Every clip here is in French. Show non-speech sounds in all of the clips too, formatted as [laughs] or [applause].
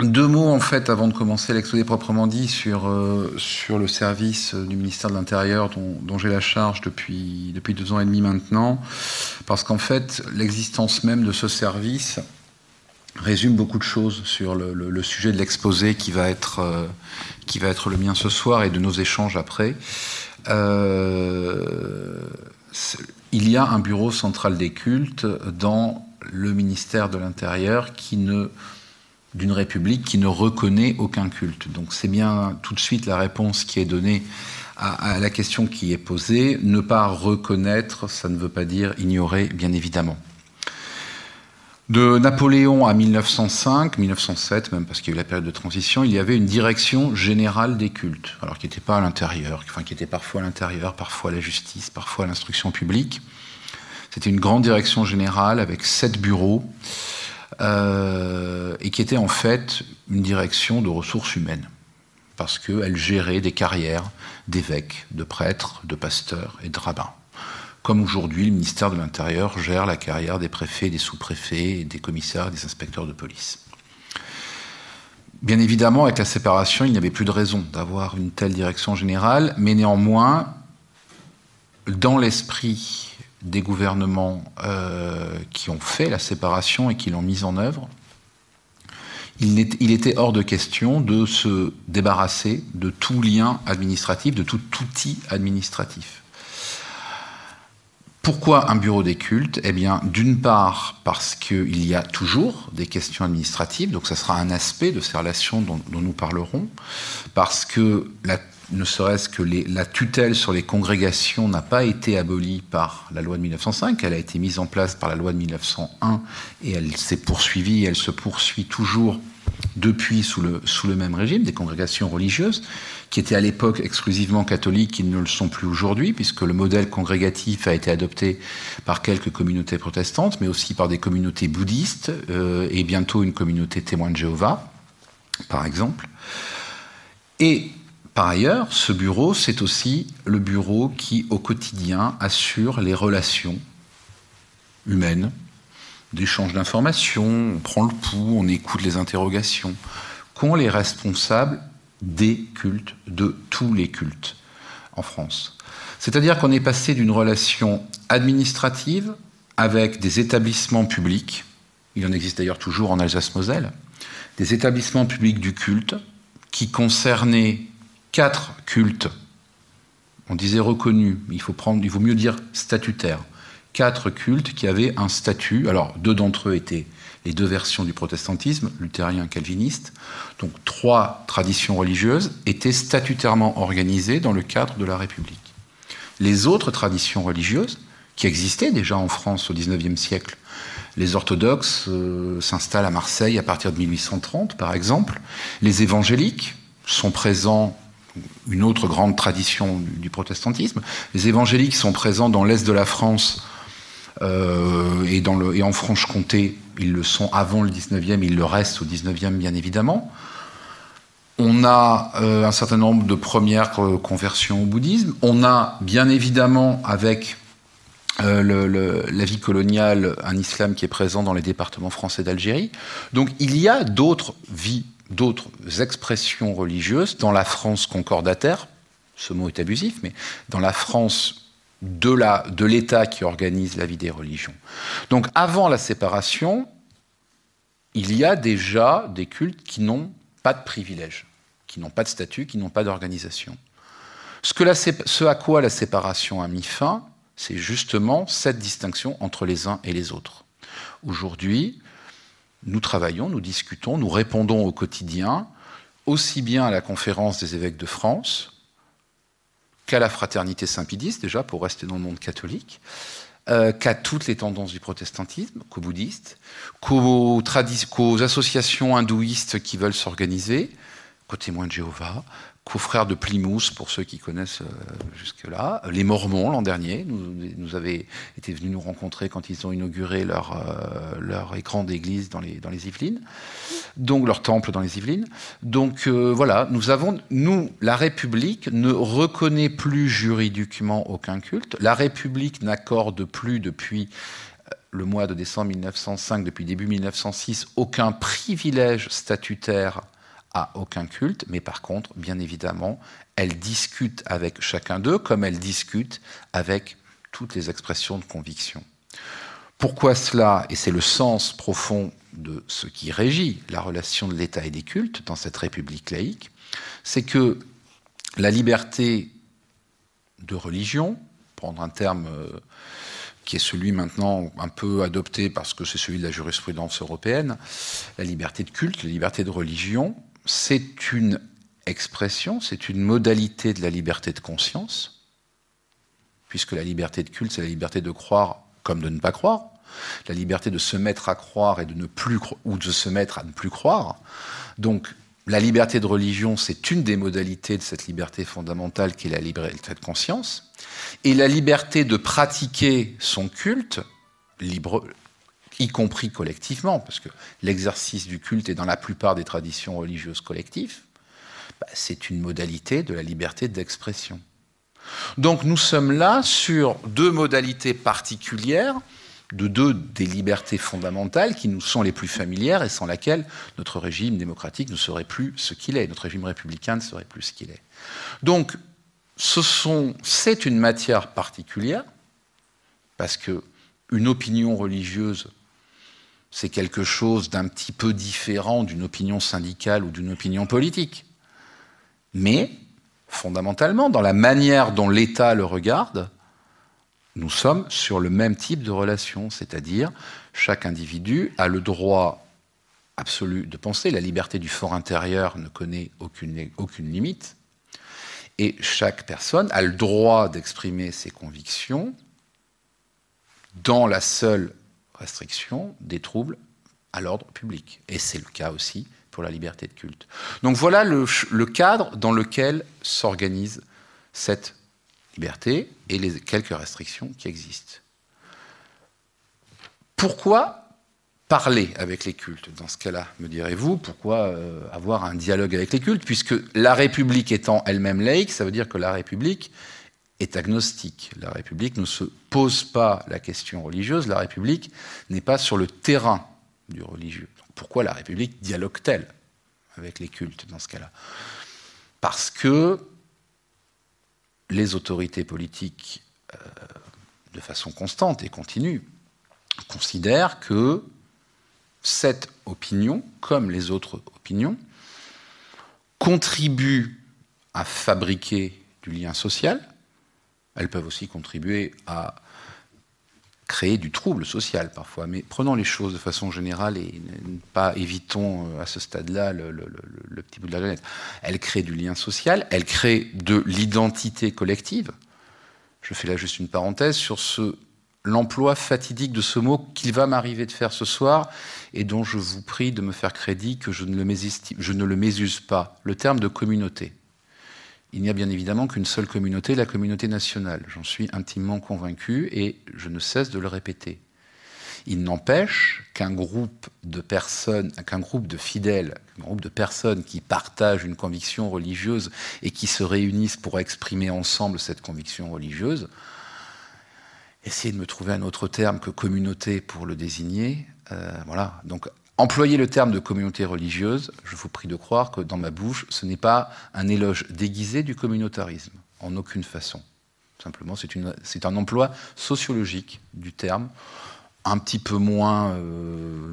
Deux mots en fait avant de commencer l'exposé proprement dit sur, euh, le service du ministère de l'Intérieur dont, j'ai la charge depuis, deux ans et demi maintenant, parce qu'en fait l'existence même de ce service résume beaucoup de choses sur le, sujet de l'exposé qui, va être, euh, qui va être le mien ce soir et de nos échanges après. Euh, il y a un bureau central des cultes dans le ministère de l'Intérieur qui ne d'une république qui ne reconnaît aucun culte. Donc c'est bien tout de suite la réponse qui est donnée à, la question qui est posée. Ne pas reconnaître, ça ne veut pas dire ignorer, bien évidemment. De Napoléon à 1905, 1907 même, parce qu'il y a eu la période de transition, il y avait une direction générale des cultes, alors qui n'était pas à l'intérieur, qui était parfois à l'intérieur, parfois à la justice, parfois à l'instruction publique. C'était une grande direction générale avec sept bureaux. Euh, et qui était en fait une direction de ressources humaines, parce qu'elle gérait des carrières d'évêques, de prêtres, de pasteurs et de rabbins. Comme aujourd'hui, le ministère de l'Intérieur gère la carrière des préfets, des sous-préfets, des commissaires, des inspecteurs de police. Bien évidemment, avec la séparation, il n'y avait plus de raison d'avoir une telle direction générale, mais néanmoins, dans l'esprit des gouvernements euh, qui ont fait la séparation et qui l'ont mise en œuvre, il, était hors de question de se débarrasser de tout lien administratif, de tout outil administratif. Pourquoi un bureau des cultes? Eh bien, d'une part, parce qu'il y a toujours des questions administratives, donc ça sera un aspect de ces relations dont, dont nous parlerons, parce que la ne serait-ce que la tutelle sur les congrégations n'a pas été abolie par la loi de 1905, elle a été mise en place par la loi de 1901 et elle s'est poursuivie, elle se poursuit toujours depuis sous le, même régime, des congrégations religieuses, qui étaient à l'époque exclusivement catholiques, qui ne le sont plus aujourd'hui, puisque le modèle congrégatif a été adopté par quelques communautés protestantes, mais aussi par des communautés bouddhistes, euh, et bientôt une communauté témoin de Jéhovah, par exemple. Et par ailleurs, ce bureau, c'est aussi le bureau qui, au quotidien, assure les relations humaines, d'échange d'informations, on prend le pouls, on écoute les interrogations, qu'ont les responsables des cultes, de tous les cultes en France. C'est-à-dire qu'on est passé d'une relation administrative avec des établissements publics, il en existe d'ailleurs toujours en Alsace-Moselle, des établissements publics du culte qui concernaient quatre cultes, on disait reconnus, il faut prendre, il vaut mieux dire statutaires, quatre cultes qui avaient un statut. Alors, deux d'entre eux étaient les deux versions du protestantisme, luthérien et calviniste. Donc, trois traditions religieuses étaient statutairement organisées dans le cadre de la République. Les autres traditions religieuses, qui existaient déjà en France au XIXe siècle, les orthodoxes euh, s'installent à Marseille à partir de 1830, par exemple. Les évangéliques sont présents une autre grande tradition du protestantisme. Les évangéliques sont présents dans l'est de la France euh, et, en Franche-Comté. Ils le sont avant le 19e, ils le restent au 19e bien évidemment. On a euh, un certain nombre de premières euh, conversions au bouddhisme. On a bien évidemment avec la vie coloniale un islam qui est présent dans les départements français d'Algérie. Donc il y a d'autres vies d'autres expressions religieuses dans la France concordataire, ce mot est abusif, mais dans la France de l'État qui organise la vie des religions. Donc avant la séparation, il y a déjà des cultes qui n'ont pas de privilèges, qui n'ont pas de statut, qui n'ont pas d'organisation. Ce, ce à quoi la séparation a mis fin, c'est justement cette distinction entre les uns et les autres. Aujourd'hui, nous travaillons, nous discutons, nous répondons au quotidien, aussi bien à la conférence des évêques de France qu'à la fraternité saint-pédiste, déjà pour rester dans le monde catholique, euh, qu'à toutes les tendances du protestantisme, qu'aux bouddhistes, qu'aux, associations hindouistes qui veulent s'organiser, qu'aux témoins de Jéhovah, qu'aux frères de Plymouth, pour ceux qui connaissent euh, jusque-là. Les Mormons, l'an dernier, nous, nous, avaient été venus nous rencontrer quand ils ont inauguré leur, euh, leur écran d'église dans les, dans les Yvelines, donc leur temple dans les Yvelines. Donc euh, voilà, nous avons, nous, la République ne reconnaît plus juridiquement aucun culte. La République n'accorde plus depuis le mois de décembre 1905, depuis début 1906, aucun privilège statutaire à aucun culte, mais par contre, bien évidemment, elle discute avec chacun d'eux comme elle discute avec toutes les expressions de conviction. Pourquoi cela? Et c'est le sens profond de ce qui régit la relation de l'État et des cultes dans cette république laïque, c'est que la liberté de religion, prendre un terme euh, qui est celui maintenant un peu adopté parce que c'est celui de la jurisprudence européenne, la liberté de culte, la liberté de religion, c'est une expression, c'est une modalité de la liberté de conscience, puisque la liberté de culte, c'est la liberté de croire comme de ne pas croire, la liberté de se mettre à croire et de ne plus ou de se mettre à ne plus croire. Donc la liberté de religion, c'est une des modalités de cette liberté fondamentale qui est la liberté de conscience. Et la liberté de pratiquer son culte, libre, y compris collectivement, parce que l'exercice du culte est dans la plupart des traditions religieuses collectives, bah, c'est une modalité de la liberté d'expression. Donc nous sommes là sur deux modalités particulières de deux des libertés fondamentales qui nous sont les plus familières et sans laquelle notre régime démocratique ne serait plus ce qu'il est, notre régime républicain ne serait plus ce qu'il est. Donc, c'est une matière particulière parce que une opinion religieuse, c'est quelque chose d'un petit peu différent d'une opinion syndicale ou d'une opinion politique. Mais, fondamentalement, dans la manière dont l'État le regarde, nous sommes sur le même type de relation, c'est-à-dire chaque individu a le droit absolu de penser, la liberté du fort intérieur ne connaît aucune, aucune limite, et chaque personne a le droit d'exprimer ses convictions dans la seule restriction des troubles à l'ordre public. Et c'est le cas aussi pour la liberté de culte. Donc voilà le, cadre dans lequel s'organise cette liberté et les quelques restrictions qui existent. Pourquoi parler avec les cultes dans ce cas-là, me direz-vous? Pourquoi euh, avoir un dialogue avec les cultes? Puisque la République étant elle-même laïque, ça veut dire que la République est agnostique. La République ne se pose pas la question religieuse, la République n'est pas sur le terrain du religieux. pourquoi la République dialogue-t-elle avec les cultes dans ce cas-là? Parce que les autorités politiques, euh, de façon constante et continue, considèrent que cette opinion, comme les autres opinions, contribue à fabriquer du lien social. Elles peuvent aussi contribuer à créer du trouble social parfois. Mais prenons les choses de façon générale et pas évitons euh, à ce stade-là le, petit bout de la planète. Elle crée du lien social, elle crée de l'identité collective. Je fais là juste une parenthèse sur l'emploi fatidique de ce mot qu'il va m'arriver de faire ce soir et dont je vous prie de me faire crédit que je ne le mésuse pas, le terme de communauté. Il n'y a bien évidemment qu'une seule communauté, la communauté nationale. J'en suis intimement convaincu et je ne cesse de le répéter. Il n'empêche qu'un groupe de personnes, qu'un groupe de fidèles, un groupe de personnes qui partagent une conviction religieuse et qui se réunissent pour exprimer ensemble cette conviction religieuse, essayez de me trouver un autre terme que communauté pour le désigner. Euh, voilà. Employer le terme de communauté religieuse, je vous prie de croire que dans ma bouche, ce n'est pas un éloge déguisé du communautarisme, en aucune façon. Simplement, c'est un emploi sociologique du terme, un petit peu moins euh,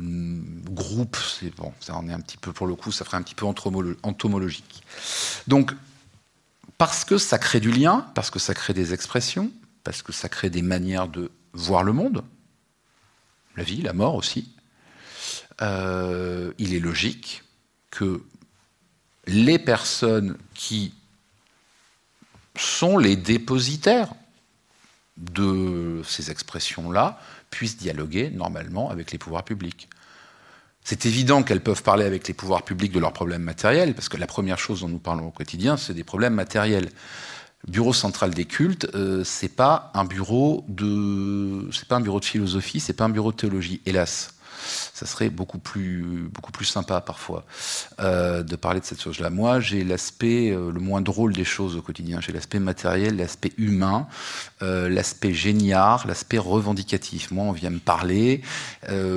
groupe, bon, ça en est un petit peu, pour le coup, ça ferait un petit peu entomologique. Donc, parce que ça crée du lien, parce que ça crée des expressions, parce que ça crée des manières de voir le monde, la vie, la mort aussi, euh, il est logique que les personnes qui sont les dépositaires de ces expressions-là puissent dialoguer normalement avec les pouvoirs publics. C'est évident qu'elles peuvent parler avec les pouvoirs publics de leurs problèmes matériels, parce que la première chose dont nous parlons au quotidien, c'est des problèmes matériels. Bureau central des cultes, euh, c'est pas un bureau de, c'est pas un bureau de philosophie, c'est pas un bureau de théologie, hélas. Ça serait beaucoup plus, beaucoup plus sympa parfois euh, de parler de cette chose-là. Moi, j'ai l'aspect euh, le moins drôle des choses au quotidien. J'ai l'aspect matériel, l'aspect humain, euh, l'aspect génial, l'aspect revendicatif. Moi, on vient me parler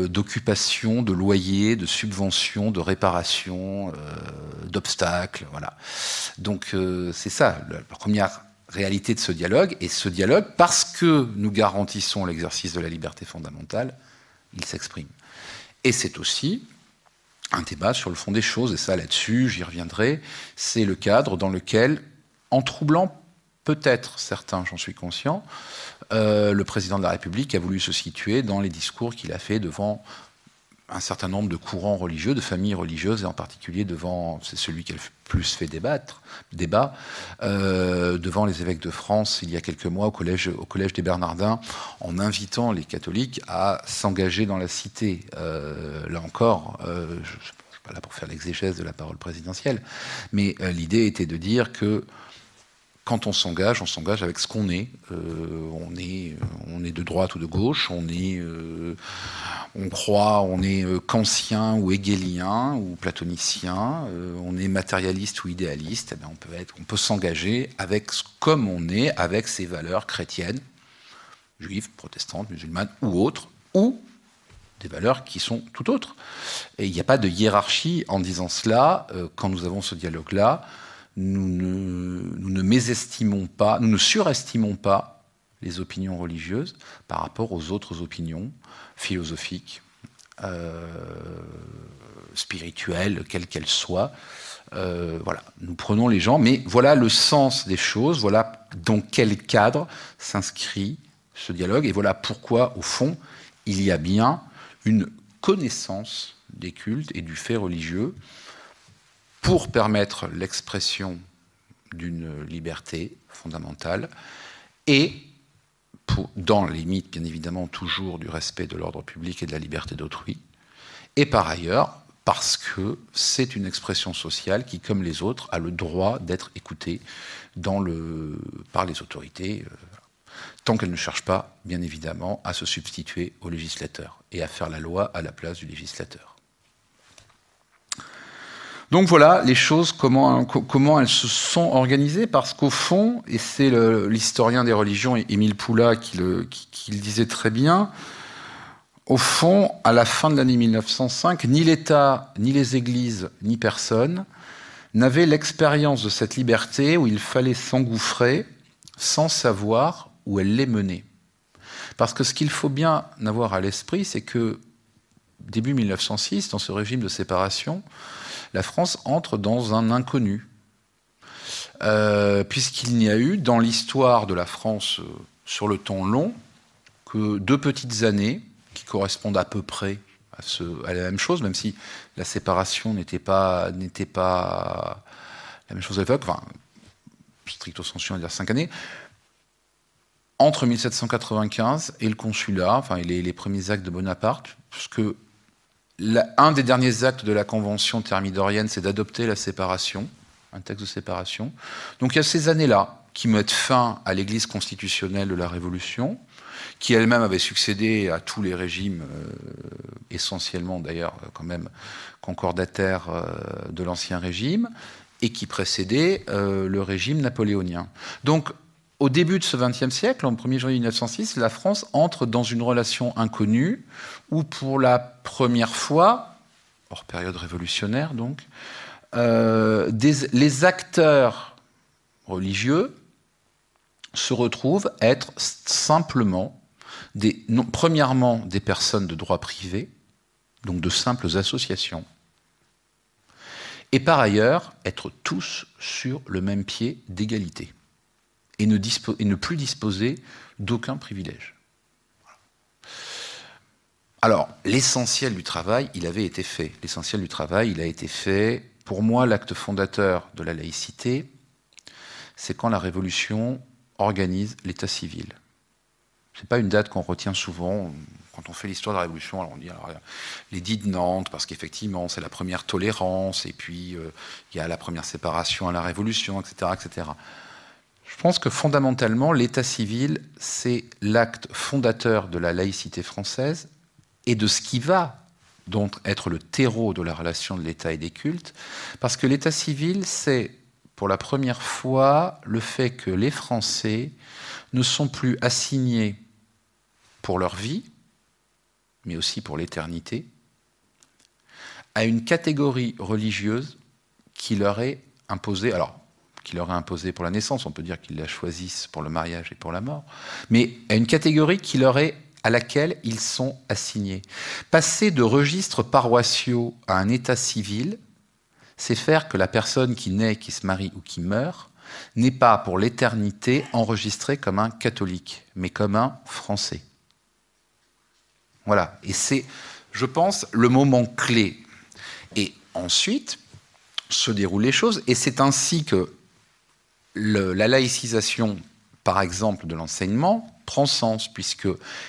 d'occupation, de loyer, de subvention, de réparation, d'obstacles. Voilà. Donc, c'est ça, la première réalité de ce dialogue. Et ce dialogue, parce que nous garantissons l'exercice de la liberté fondamentale, il s'exprime. Et c'est aussi un débat sur le fond des choses, et ça là-dessus, j'y reviendrai, c'est le cadre dans lequel, en troublant peut-être certains, j'en suis conscient, euh, le président de la République a voulu se situer dans les discours qu'il a fait devant un certain nombre de courants religieux, de familles religieuses, et en particulier devant, c'est celui qui a le plus fait débattre, débat, euh, devant les évêques de France il y a quelques mois au collège, au collège des Bernardins, en invitant les catholiques à s'engager dans la cité. Euh, là encore, euh, je ne suis pas là pour faire l'exégèse de la parole présidentielle, mais l'idée était de dire que quand on s'engage, on s'engage avec ce qu'on est. Euh, on est. On est de droite ou de gauche, on est. Euh, on croit, on est euh, kantien ou hegélien ou platonicien, on est matérialiste ou idéaliste. Eh on peut être, on peut s'engager avec comme on est, avec ses valeurs chrétiennes, juives, protestantes, musulmanes ou autres, ou des valeurs qui sont tout autres. Et il n'y a pas de hiérarchie en disant cela quand nous avons ce dialogue-là nous ne, mésestimons pas, nous ne surestimons pas les opinions religieuses par rapport aux autres opinions philosophiques, euh, spirituelles, quelles qu'elles soient. Euh, voilà, nous prenons les gens, mais voilà le sens des choses, voilà dans quel cadre s'inscrit ce dialogue, et voilà pourquoi, au fond, il y a bien une connaissance des cultes et du fait religieux pour permettre l'expression d'une liberté fondamentale et dans les limites, bien évidemment, toujours du respect de l'ordre public et de la liberté d'autrui, et par ailleurs, parce que c'est une expression sociale qui, comme les autres, a le droit d'être écoutée par les autorités, euh, tant qu'elles ne cherchent pas, bien évidemment, à se substituer au législateur et à faire la loi à la place du législateur. Donc voilà les choses, comment, elles se sont organisées, parce qu'au fond, et c'est l'historien des religions, Émile Poula, qui le, qui, le, disait très bien, au fond, à la fin de l'année 1905, ni l'État, ni les églises, ni personne n'avaient l'expérience de cette liberté où il fallait s'engouffrer sans savoir où elle les menait. Parce que ce qu'il faut bien avoir à l'esprit, c'est que début 1906, dans ce régime de séparation, la France entre dans un inconnu. Euh, puisqu'il n'y a eu dans l'histoire de la France euh, sur le temps long que deux petites années qui correspondent à peu près à, la même chose, même si la séparation n'était pas, la même chose à l'époque, enfin, stricto sensu, on va dire cinq années, entre 1795 et le consulat, enfin, les premiers actes de Bonaparte, puisque un des derniers actes de la Convention thermidorienne, c'est d'adopter la séparation, un texte de séparation. Donc il y a ces années-là qui mettent fin à l'Église constitutionnelle de la Révolution, qui elle-même avait succédé à tous les régimes, euh, essentiellement d'ailleurs quand même concordataires euh, de l'Ancien Régime, et qui précédait euh, le régime napoléonien. Donc au début de ce XXe siècle, en 1er janvier 1906, la France entre dans une relation inconnue où, pour la première fois, hors période révolutionnaire donc, euh, les acteurs religieux se retrouvent être simplement, premièrement, des personnes de droit privé, donc de simples associations, et par ailleurs, être tous sur le même pied d'égalité et ne, plus disposer d'aucun privilège. Alors, l'essentiel du travail, il avait été fait. L'essentiel du travail, il a été fait. Pour moi, l'acte fondateur de la laïcité, c'est quand la Révolution organise l'état civil. Ce n'est pas une date qu'on retient souvent. Quand on fait l'histoire de la Révolution, alors on dit alors, l'édit de Nantes, parce qu'effectivement, c'est la première tolérance, et puis euh, il y a la première séparation à la Révolution, etc. etc. Je pense que fondamentalement, l'état civil, c'est l'acte fondateur de la laïcité française et de ce qui va donc être le terreau de la relation de l'État et des cultes, parce que l'État civil, c'est pour la première fois le fait que les Français ne sont plus assignés pour leur vie, mais aussi pour l'éternité, à une catégorie religieuse qui leur est imposée. Alors, qui leur est imposée pour la naissance, on peut dire qu'ils la choisissent pour le mariage et pour la mort, mais à une catégorie qui leur est à laquelle ils sont assignés. Passer de registres paroissiaux à un état civil, c'est faire que la personne qui naît, qui se marie ou qui meurt n'est pas pour l'éternité enregistrée comme un catholique, mais comme un Français. Voilà, et c'est, je pense, le moment clé. Et ensuite se déroulent les choses, et c'est ainsi que la laïcisation, par exemple, de l'enseignement, prend sens, puisque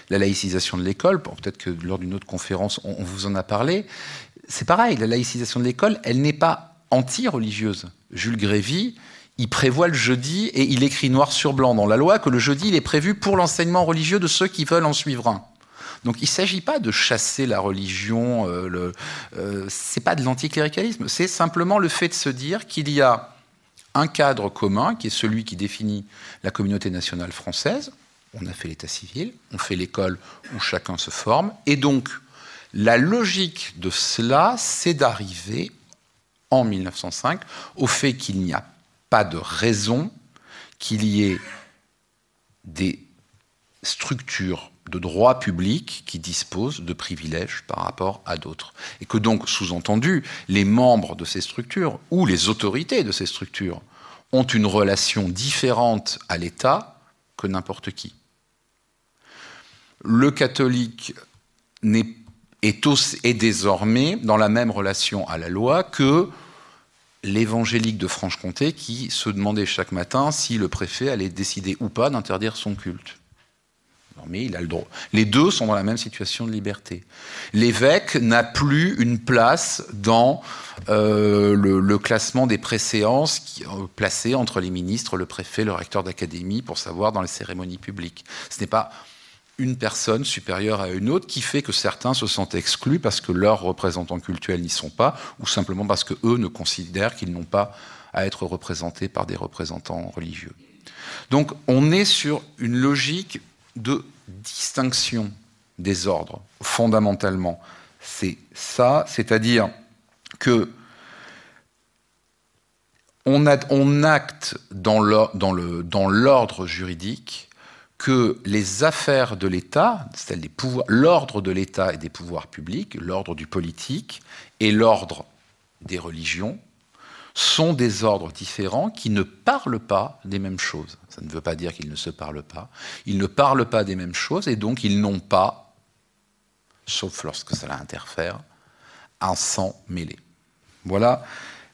la laïcisation de l'école, peut-être que lors d'une autre conférence, on, vous en a parlé, c'est pareil, la laïcisation de l'école, elle n'est pas anti-religieuse. Jules Grévy, il prévoit le jeudi et il écrit noir sur blanc dans la loi que le jeudi, il est prévu pour l'enseignement religieux de ceux qui veulent en suivre un. Donc il ne s'agit pas de chasser la religion, euh, le, euh, pas de l'anticléricalisme, c'est simplement le fait de se dire qu'il y a un cadre commun qui est celui qui définit la communauté nationale française, on a fait l'état civil, on fait l'école où chacun se forme, et donc la logique de cela, c'est d'arriver en 1905 au fait qu'il n'y a pas de raison qu'il y ait des structures de droit public qui disposent de privilèges par rapport à d'autres. Et que donc, sous-entendu, les membres de ces structures ou les autorités de ces structures ont une relation différente à l'État que n'importe qui le catholique est, désormais dans la même relation à la loi que l'évangélique de Franche-Comté qui se demandait chaque matin si le préfet allait décider ou pas d'interdire son culte. Mais il a le droit. Les deux sont dans la même situation de liberté. L'évêque n'a plus une place dans euh, le, classement des préséances euh, placées entre les ministres, le préfet, le recteur d'académie, pour savoir dans les cérémonies publiques. Ce n'est pas une personne supérieure à une autre qui fait que certains se sentent exclus parce que leurs représentants cultuels n'y sont pas, ou simplement parce que eux ne considèrent qu'ils n'ont pas à être représentés par des représentants religieux. Donc on est sur une logique de distinction des ordres, fondamentalement. C'est ça, c'est-à-dire que on, acte dans l'ordre juridique que les affaires de l'État, l'ordre de l'État et des pouvoirs publics, l'ordre du politique et l'ordre des religions, sont des ordres différents qui ne parlent pas des mêmes choses. Ça ne veut pas dire qu'ils ne se parlent pas. Ils ne parlent pas des mêmes choses et donc ils n'ont pas, sauf lorsque cela interfère, un sang mêlé. Voilà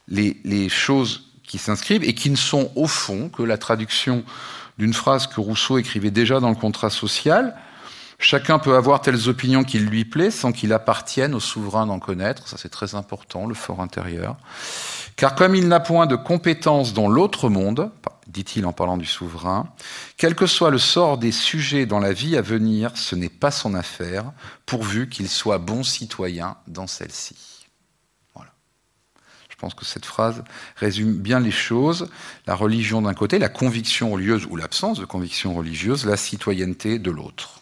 les, choses qui s'inscrivent et qui ne sont au fond que la traduction d'une phrase que Rousseau écrivait déjà dans le contrat social. Chacun peut avoir telles opinions qu'il lui plaît sans qu'il appartienne au souverain d'en connaître. Ça, c'est très important, le fort intérieur. Car comme il n'a point de compétence dans l'autre monde, dit-il en parlant du souverain, quel que soit le sort des sujets dans la vie à venir, ce n'est pas son affaire, pourvu qu'il soit bon citoyen dans celle-ci. Je pense que cette phrase résume bien les choses. La religion d'un côté, la conviction religieuse ou l'absence de conviction religieuse, la citoyenneté de l'autre.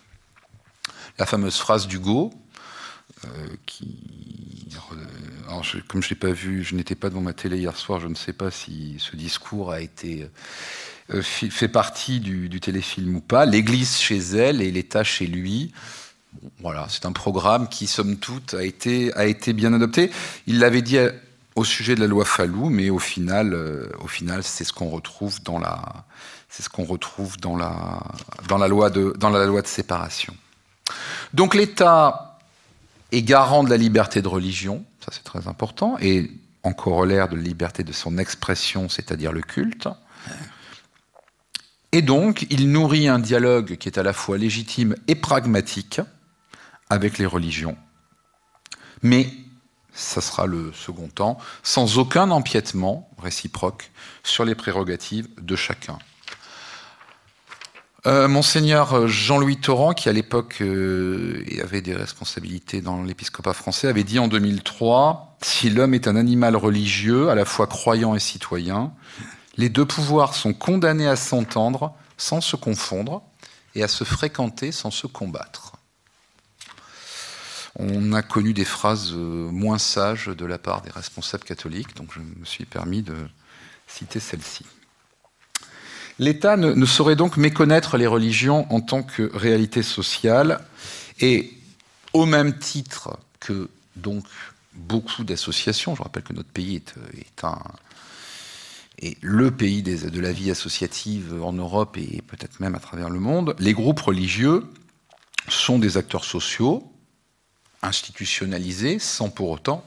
La fameuse phrase d'Hugo, euh, qui, comme je pas vu, je n'étais pas devant ma télé hier soir, je ne sais pas si ce discours a été euh, fait partie du, téléfilm ou pas. L'Église chez elle et l'État chez lui. Voilà, c'est un programme qui, somme toute, a été, a été bien adopté. Il l'avait dit au sujet de la loi Fallou, mais au final, euh, au final, c'est ce qu'on retrouve dans la, c'est ce qu'on retrouve dans la, dans la loi de, dans la loi de séparation. Donc l'État est garant de la liberté de religion, ça c'est très important, et en corollaire de la liberté de son expression, c'est-à-dire le culte. Et donc, il nourrit un dialogue qui est à la fois légitime et pragmatique avec les religions, mais ça sera le second temps, sans aucun empiètement réciproque sur les prérogatives de chacun. Euh, Monseigneur Jean-Louis Torrent, qui à l'époque euh, avait des responsabilités dans l'épiscopat français, avait dit en 2003 Si l'homme est un animal religieux, à la fois croyant et citoyen, les deux pouvoirs sont condamnés à s'entendre sans se confondre et à se fréquenter sans se combattre. On a connu des phrases euh, moins sages de la part des responsables catholiques, donc je me suis permis de citer celle-ci. L'État ne, saurait donc méconnaître les religions en tant que réalité sociale et au même titre que donc beaucoup d'associations, je rappelle que notre pays est, le pays de la vie associative en Europe et peut-être même à travers le monde, les groupes religieux sont des acteurs sociaux institutionnalisés sans pour autant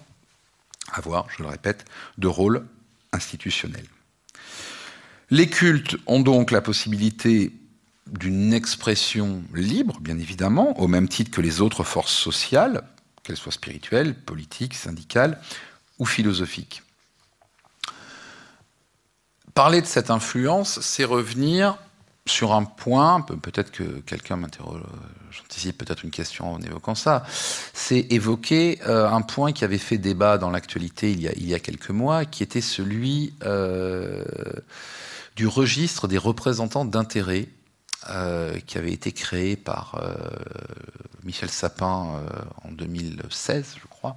avoir, je le répète, de rôle institutionnel. Les cultes ont donc la possibilité d'une expression libre, bien évidemment, au même titre que les autres forces sociales, qu'elles soient spirituelles, politiques, syndicales ou philosophiques. Parler de cette influence, c'est revenir sur un point, peut-être que quelqu'un m'interroge, j'anticipe peut-être une question en évoquant ça, c'est évoquer euh, un point qui avait fait débat dans l'actualité il, y a quelques mois, qui était celui euh, du registre des représentants d'intérêt euh, qui avait été créé par Michel Sapin en 2016, je crois.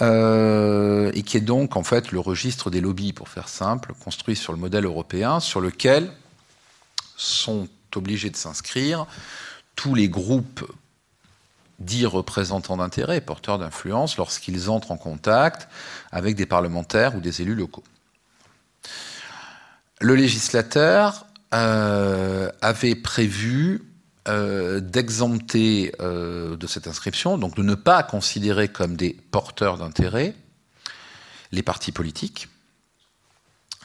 Euh, et qui est donc en fait le registre des lobbies, pour faire simple, construit sur le modèle européen, sur lequel sont obligés de s'inscrire tous les groupes dits représentants d'intérêt, porteurs d'influence, lorsqu'ils entrent en contact avec des parlementaires ou des élus locaux. Le législateur euh, avait prévu euh, d'exempter euh, de cette inscription, donc de ne pas considérer comme des porteurs d'intérêt les partis politiques,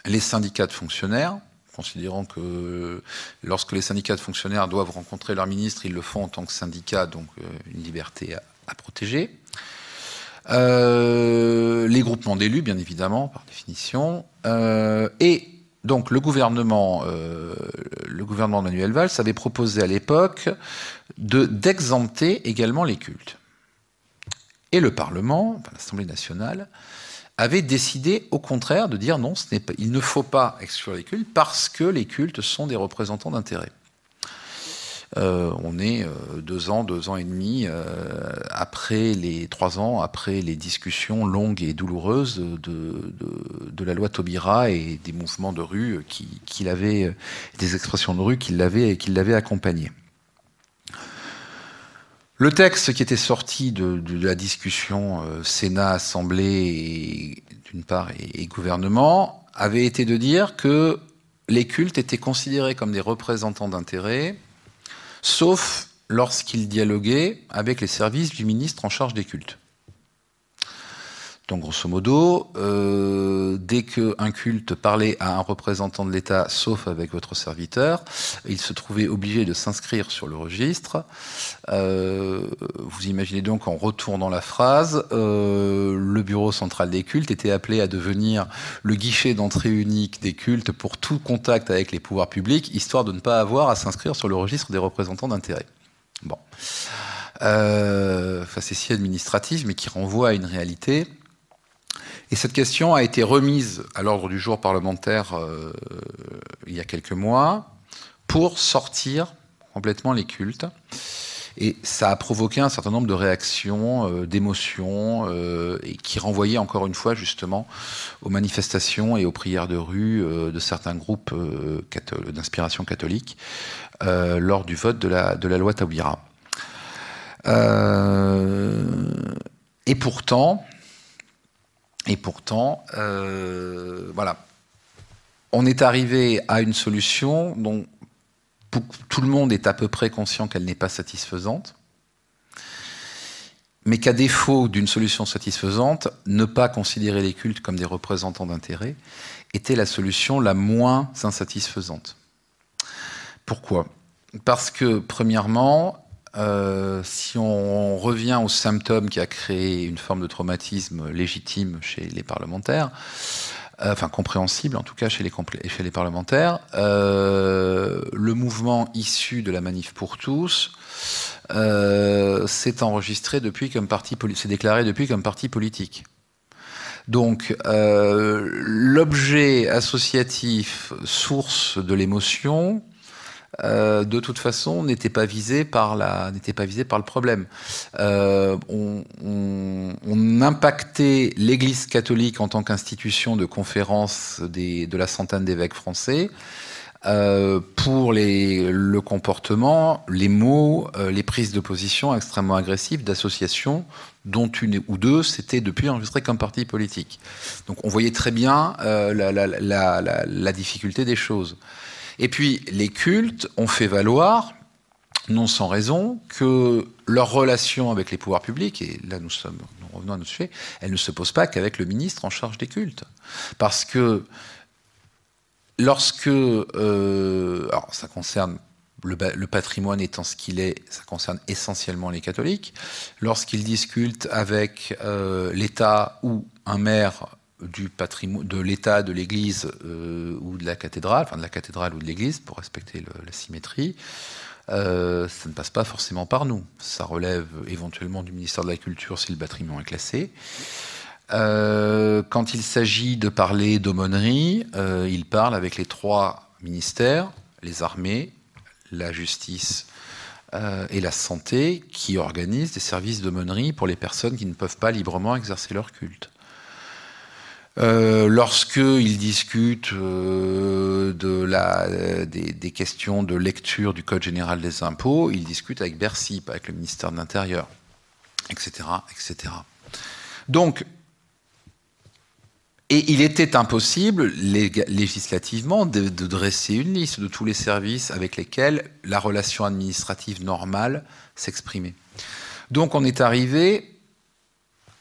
les syndicats de fonctionnaires, considérant que lorsque les syndicats de fonctionnaires doivent rencontrer leur ministre, ils le font en tant que syndicat, donc une liberté à, protéger. les groupements d'élus, bien évidemment, par définition, et donc le gouvernement, euh, le gouvernement Manuel Valls avait proposé à l'époque d'exempter également les cultes. Et le Parlement, l'Assemblée nationale, avait décidé au contraire de dire non, il ne faut pas exclure les cultes parce que les cultes sont des représentants d'intérêt. Euh, on est euh, deux ans, deux ans et demi euh, après les trois ans après les discussions longues et douloureuses de, la loi Taubira et des mouvements de rue qui, des expressions de rue qui l'avaient qui l'avaient accompagné. Le texte qui était sorti de, la discussion Sénat, Assemblée, d'une part, et, gouvernement, avait été de dire que les cultes étaient considérés comme des représentants d'intérêt sauf lorsqu'il dialoguait avec les services du ministre en charge des cultes. Donc grosso modo, euh, dès qu'un culte parlait à un représentant de l'État, sauf avec votre serviteur, il se trouvait obligé de s'inscrire sur le registre. Euh, vous imaginez donc en retournant la phrase, euh, le bureau central des cultes était appelé à devenir le guichet d'entrée unique des cultes pour tout contact avec les pouvoirs publics, histoire de ne pas avoir à s'inscrire sur le registre des représentants d'intérêt. Bon. Euh, si administrative, mais qui renvoie à une réalité et cette question a été remise à l'ordre du jour parlementaire euh, il y a quelques mois pour sortir complètement les cultes. Et ça a provoqué un certain nombre de réactions, euh, d'émotions, euh, et qui renvoyaient encore une fois justement aux manifestations et aux prières de rue de certains groupes d'inspiration catholique lors du vote de la, loi Taubira. et pourtant, et pourtant, euh, voilà, on est arrivé à une solution dont tout le monde est à peu près conscient qu'elle n'est pas satisfaisante, mais qu'à défaut d'une solution satisfaisante, ne pas considérer les cultes comme des représentants d'intérêt était la solution la moins insatisfaisante. Pourquoi? Parce que, premièrement, euh, si on revient au symptôme qui a créé une forme de traumatisme légitime chez les parlementaires, euh, enfin compréhensible en tout cas chez les, parlementaires. Euh, le mouvement issu de la manif pour tous euh, s'est enregistré depuis comme parti, s'est déclaré depuis comme parti politique. Donc l'objet associatif, source de l'émotion, euh, de toute façon, n'était pas visé par la, n'était pas visé par le problème. Euh, on, impactait l'Église catholique en tant qu'institution de conférence de la centaine d'évêques français. Euh, pour les, le comportement, les mots, les prises de position extrêmement agressives d'associations dont une ou deux s'étaient depuis enregistrées comme parti politique. Donc on voyait très bien la, difficulté des choses. Et puis les cultes ont fait valoir, non sans raison, que leur relation avec les pouvoirs publics, et là nous sommes, nous revenons à notre sujet, elle ne se pose pas qu'avec le ministre en charge des cultes. Parce que lorsque, euh, alors ça concerne le, patrimoine étant ce qu'il est, ça concerne essentiellement les catholiques. Lorsqu'ils discutent avec euh, l'État ou un maire du patrimoine, de l'État, de l'Église euh, ou de la cathédrale, enfin de la cathédrale ou de l'Église, pour respecter la symétrie, euh, ça ne passe pas forcément par nous. Ça relève éventuellement du ministère de la Culture si le patrimoine est classé. Euh, quand il s'agit de parler d'aumônerie, il parle avec les trois ministères, les armées, la justice et la santé, qui organisent des services d'aumônerie pour les personnes qui ne peuvent pas librement exercer leur culte. Euh, Lorsqu'ils discutent euh, la, des, questions de lecture du Code général des impôts, ils discutent avec Bercy, avec le ministère de l'Intérieur, etc., etc. Donc, et il était impossible législativement de, dresser une liste de tous les services avec lesquels la relation administrative normale s'exprimait. Donc on est arrivé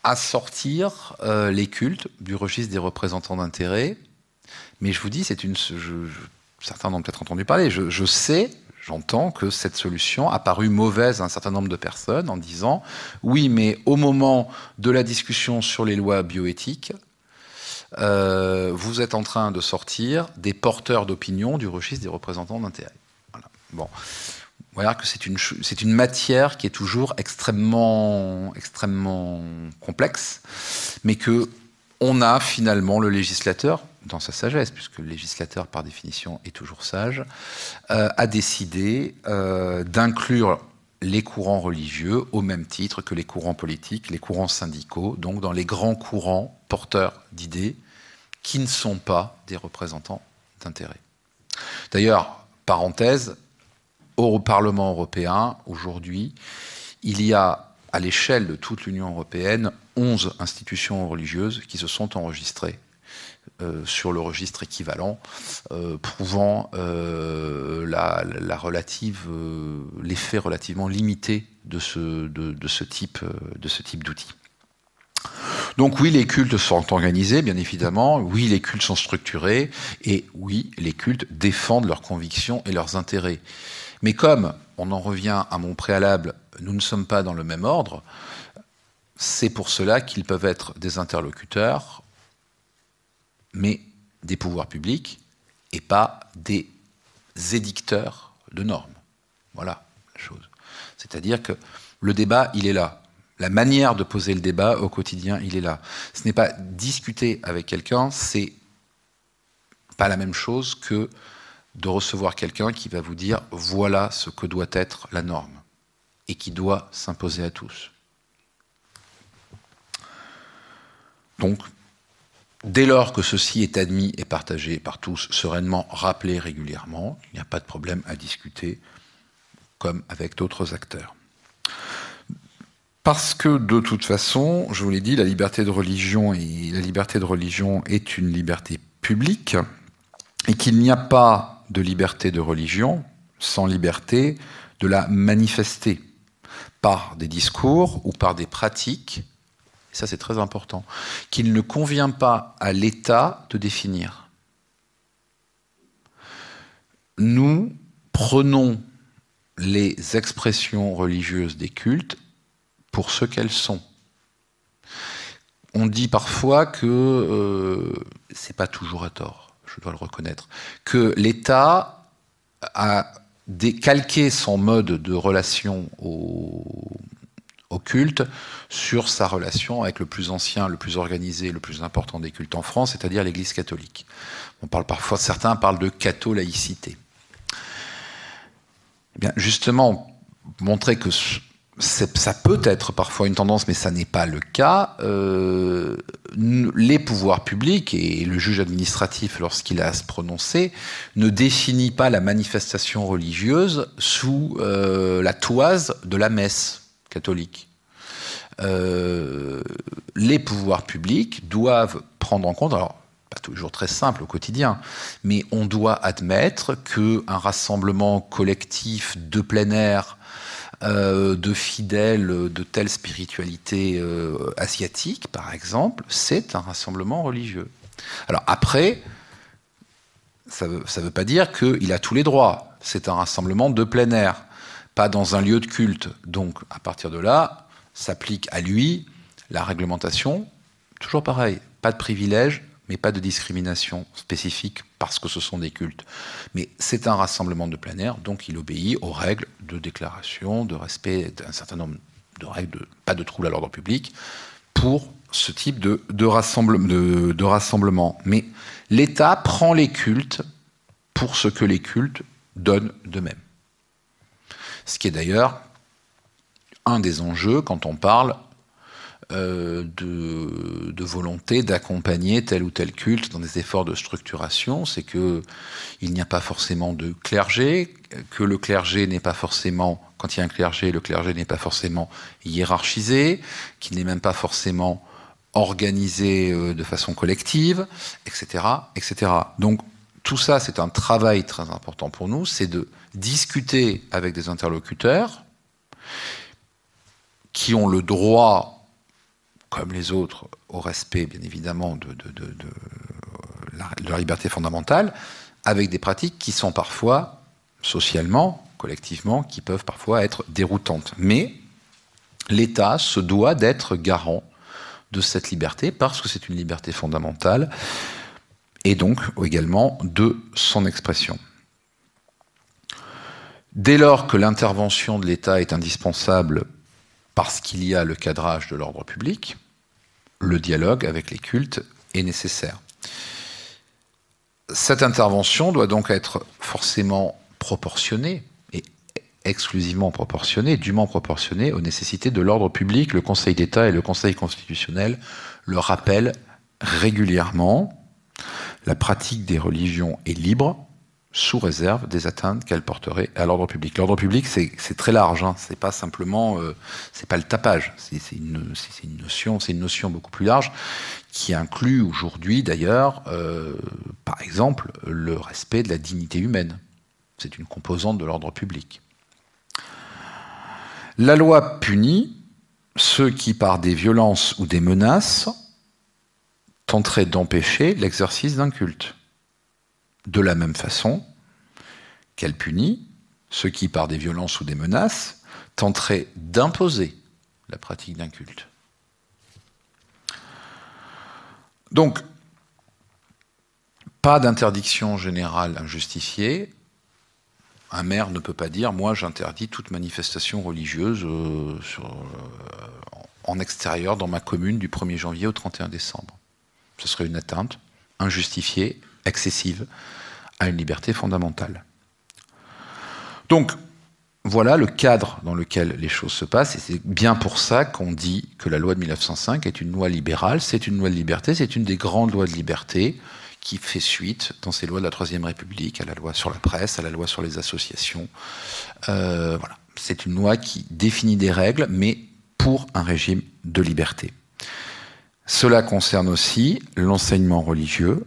à sortir euh, les cultes du registre des représentants d'intérêt. Mais je vous dis, c'est une. certains ont peut-être entendu parler. Je, sais, j'entends que cette solution a paru mauvaise à un certain nombre de personnes en disant oui, mais au moment de la discussion sur les lois bioéthiques, euh, vous êtes en train de sortir des porteurs d'opinion du registre des représentants d'intérêt. Voilà. Bon voilà que c'est une, c'est une matière qui est toujours extrêmement, extrêmement complexe, mais que on a finalement le législateur, dans sa sagesse, puisque le législateur par définition est toujours sage, euh, a décidé euh, d'inclure les courants religieux au même titre que les courants politiques, les courants syndicaux, donc dans les grands courants porteurs d'idées qui ne sont pas des représentants d'intérêt. D'ailleurs, parenthèse, au Parlement européen, aujourd'hui, il y a à l'échelle de toute l'Union européenne 11 institutions religieuses qui se sont enregistrées euh, sur le registre équivalent, euh, prouvant euh, la, relative, l'effet relativement limité de ce, de, de ce type d'outils. Donc oui, les cultes sont organisés, bien évidemment, oui, les cultes sont structurés, et oui, les cultes défendent leurs convictions et leurs intérêts. Mais comme, on en revient à mon préalable, nous ne sommes pas dans le même ordre, c'est pour cela qu'ils peuvent être des interlocuteurs, mais des pouvoirs publics, et pas des édicteurs de normes. Voilà la chose. C'est-à-dire que le débat, il est là. La manière de poser le débat au quotidien, il est là. Ce n'est pas discuter avec quelqu'un, c'est pas la même chose que de recevoir quelqu'un qui va vous dire voilà ce que doit être la norme et qui doit s'imposer à tous. Donc, dès lors que ceci est admis et partagé par tous, sereinement rappelé régulièrement, il n'y a pas de problème à discuter comme avec d'autres acteurs. Parce que de toute façon, je vous l'ai dit, la liberté de religion et la liberté de religion est une liberté publique et qu'il n'y a pas de liberté de religion sans liberté de la manifester par des discours ou par des pratiques, ça c'est très important, qu'il ne convient pas à l'État de définir. Nous prenons les expressions religieuses des cultes pour ce qu'elles sont. On dit parfois que euh, c'est pas toujours à tort, je dois le reconnaître, que l'État a décalqué son mode de relation au, culte sur sa relation avec le plus ancien, le plus organisé, le plus important des cultes en France, c'est-à-dire l'Église catholique. On parle parfois, certains parlent de catholaïcité. Eh bien, justement, montrer que ça peut être parfois une tendance, mais ça n'est pas le cas. Euh, les pouvoirs publics et le juge administratif, lorsqu'il a à se prononcer, ne définit pas la manifestation religieuse sous euh, la toise de la messe catholique. Euh, les pouvoirs publics doivent prendre en compte, alors pas toujours très simple au quotidien, mais on doit admettre qu'un rassemblement collectif de plein air de fidèles de telle spiritualité euh, asiatique, par exemple, c'est un rassemblement religieux. Alors après, ça ne veut, veut, pas dire qu'il a tous les droits. C'est un rassemblement de plein air, pas dans un lieu de culte. Donc à partir de là, s'applique à lui la réglementation, toujours pareil, pas de privilège, mais pas de discrimination spécifique parce que ce sont des cultes. Mais c'est un rassemblement de plein air, donc il obéit aux règles de déclaration, de respect d'un certain nombre de règles, pas de trouble à l'ordre public, pour ce type de, de, de rassemblement. Mais l'État prend les cultes pour ce que les cultes donnent d'eux-mêmes. Ce qui est d'ailleurs un des enjeux quand on parle euh, de, volonté d'accompagner tel ou tel culte dans des efforts de structuration, c'est que il n'y a pas forcément de clergé, que le clergé n'est pas forcément, quand il y a un clergé, le clergé n'est pas forcément hiérarchisé, qu'il n'est même pas forcément organisé euh, de façon collective, etc., etc. Donc tout ça, c'est un travail très important pour nous, c'est de discuter avec des interlocuteurs qui ont le droit, comme les autres, au respect, bien évidemment, de, la, liberté fondamentale, avec des pratiques qui sont parfois, socialement, collectivement, qui peuvent parfois être déroutantes. Mais l'État se doit d'être garant de cette liberté parce que c'est une liberté fondamentale et donc également de son expression. Dès lors que l'intervention de l'État est indispensable parce qu'il y a le cadrage de l'ordre public, le dialogue avec les cultes est nécessaire. Cette intervention doit donc être forcément proportionnée et exclusivement proportionnée, dûment proportionnée aux nécessités de l'ordre public. Le Conseil d'État et le Conseil constitutionnel le rappellent régulièrement. La pratique des religions est libre, sous réserve des atteintes qu'elle porterait à l'ordre public. L'ordre public, c'est très large. Hein. C'est pas simplement, euh, c'est pas le tapage. C'est une, notion beaucoup plus large qui inclut aujourd'hui, d'ailleurs, euh, par exemple, le respect de la dignité humaine. C'est une composante de l'ordre public. La loi punit ceux qui, par des violences ou des menaces, tenteraient d'empêcher l'exercice d'un culte de la même façon qu'elle punit ceux qui, par des violences ou des menaces, tenteraient d'imposer la pratique d'un culte. Donc, pas d'interdiction générale injustifiée. Un maire ne peut pas dire moi j'interdis toute manifestation religieuse euh, euh, en extérieur dans ma commune du 1er janvier au 31 décembre. Ce serait une atteinte injustifiée, excessive à une liberté fondamentale. Donc, voilà le cadre dans lequel les choses se passent, et c'est bien pour ça qu'on dit que la loi de 1905 est une loi libérale, c'est une loi de liberté, c'est une des grandes lois de liberté qui fait suite dans ces lois de la Troisième République, à la loi sur la presse, à la loi sur les associations. Euh, voilà. C'est une loi qui définit des règles, mais pour un régime de liberté. Cela concerne aussi l'enseignement religieux,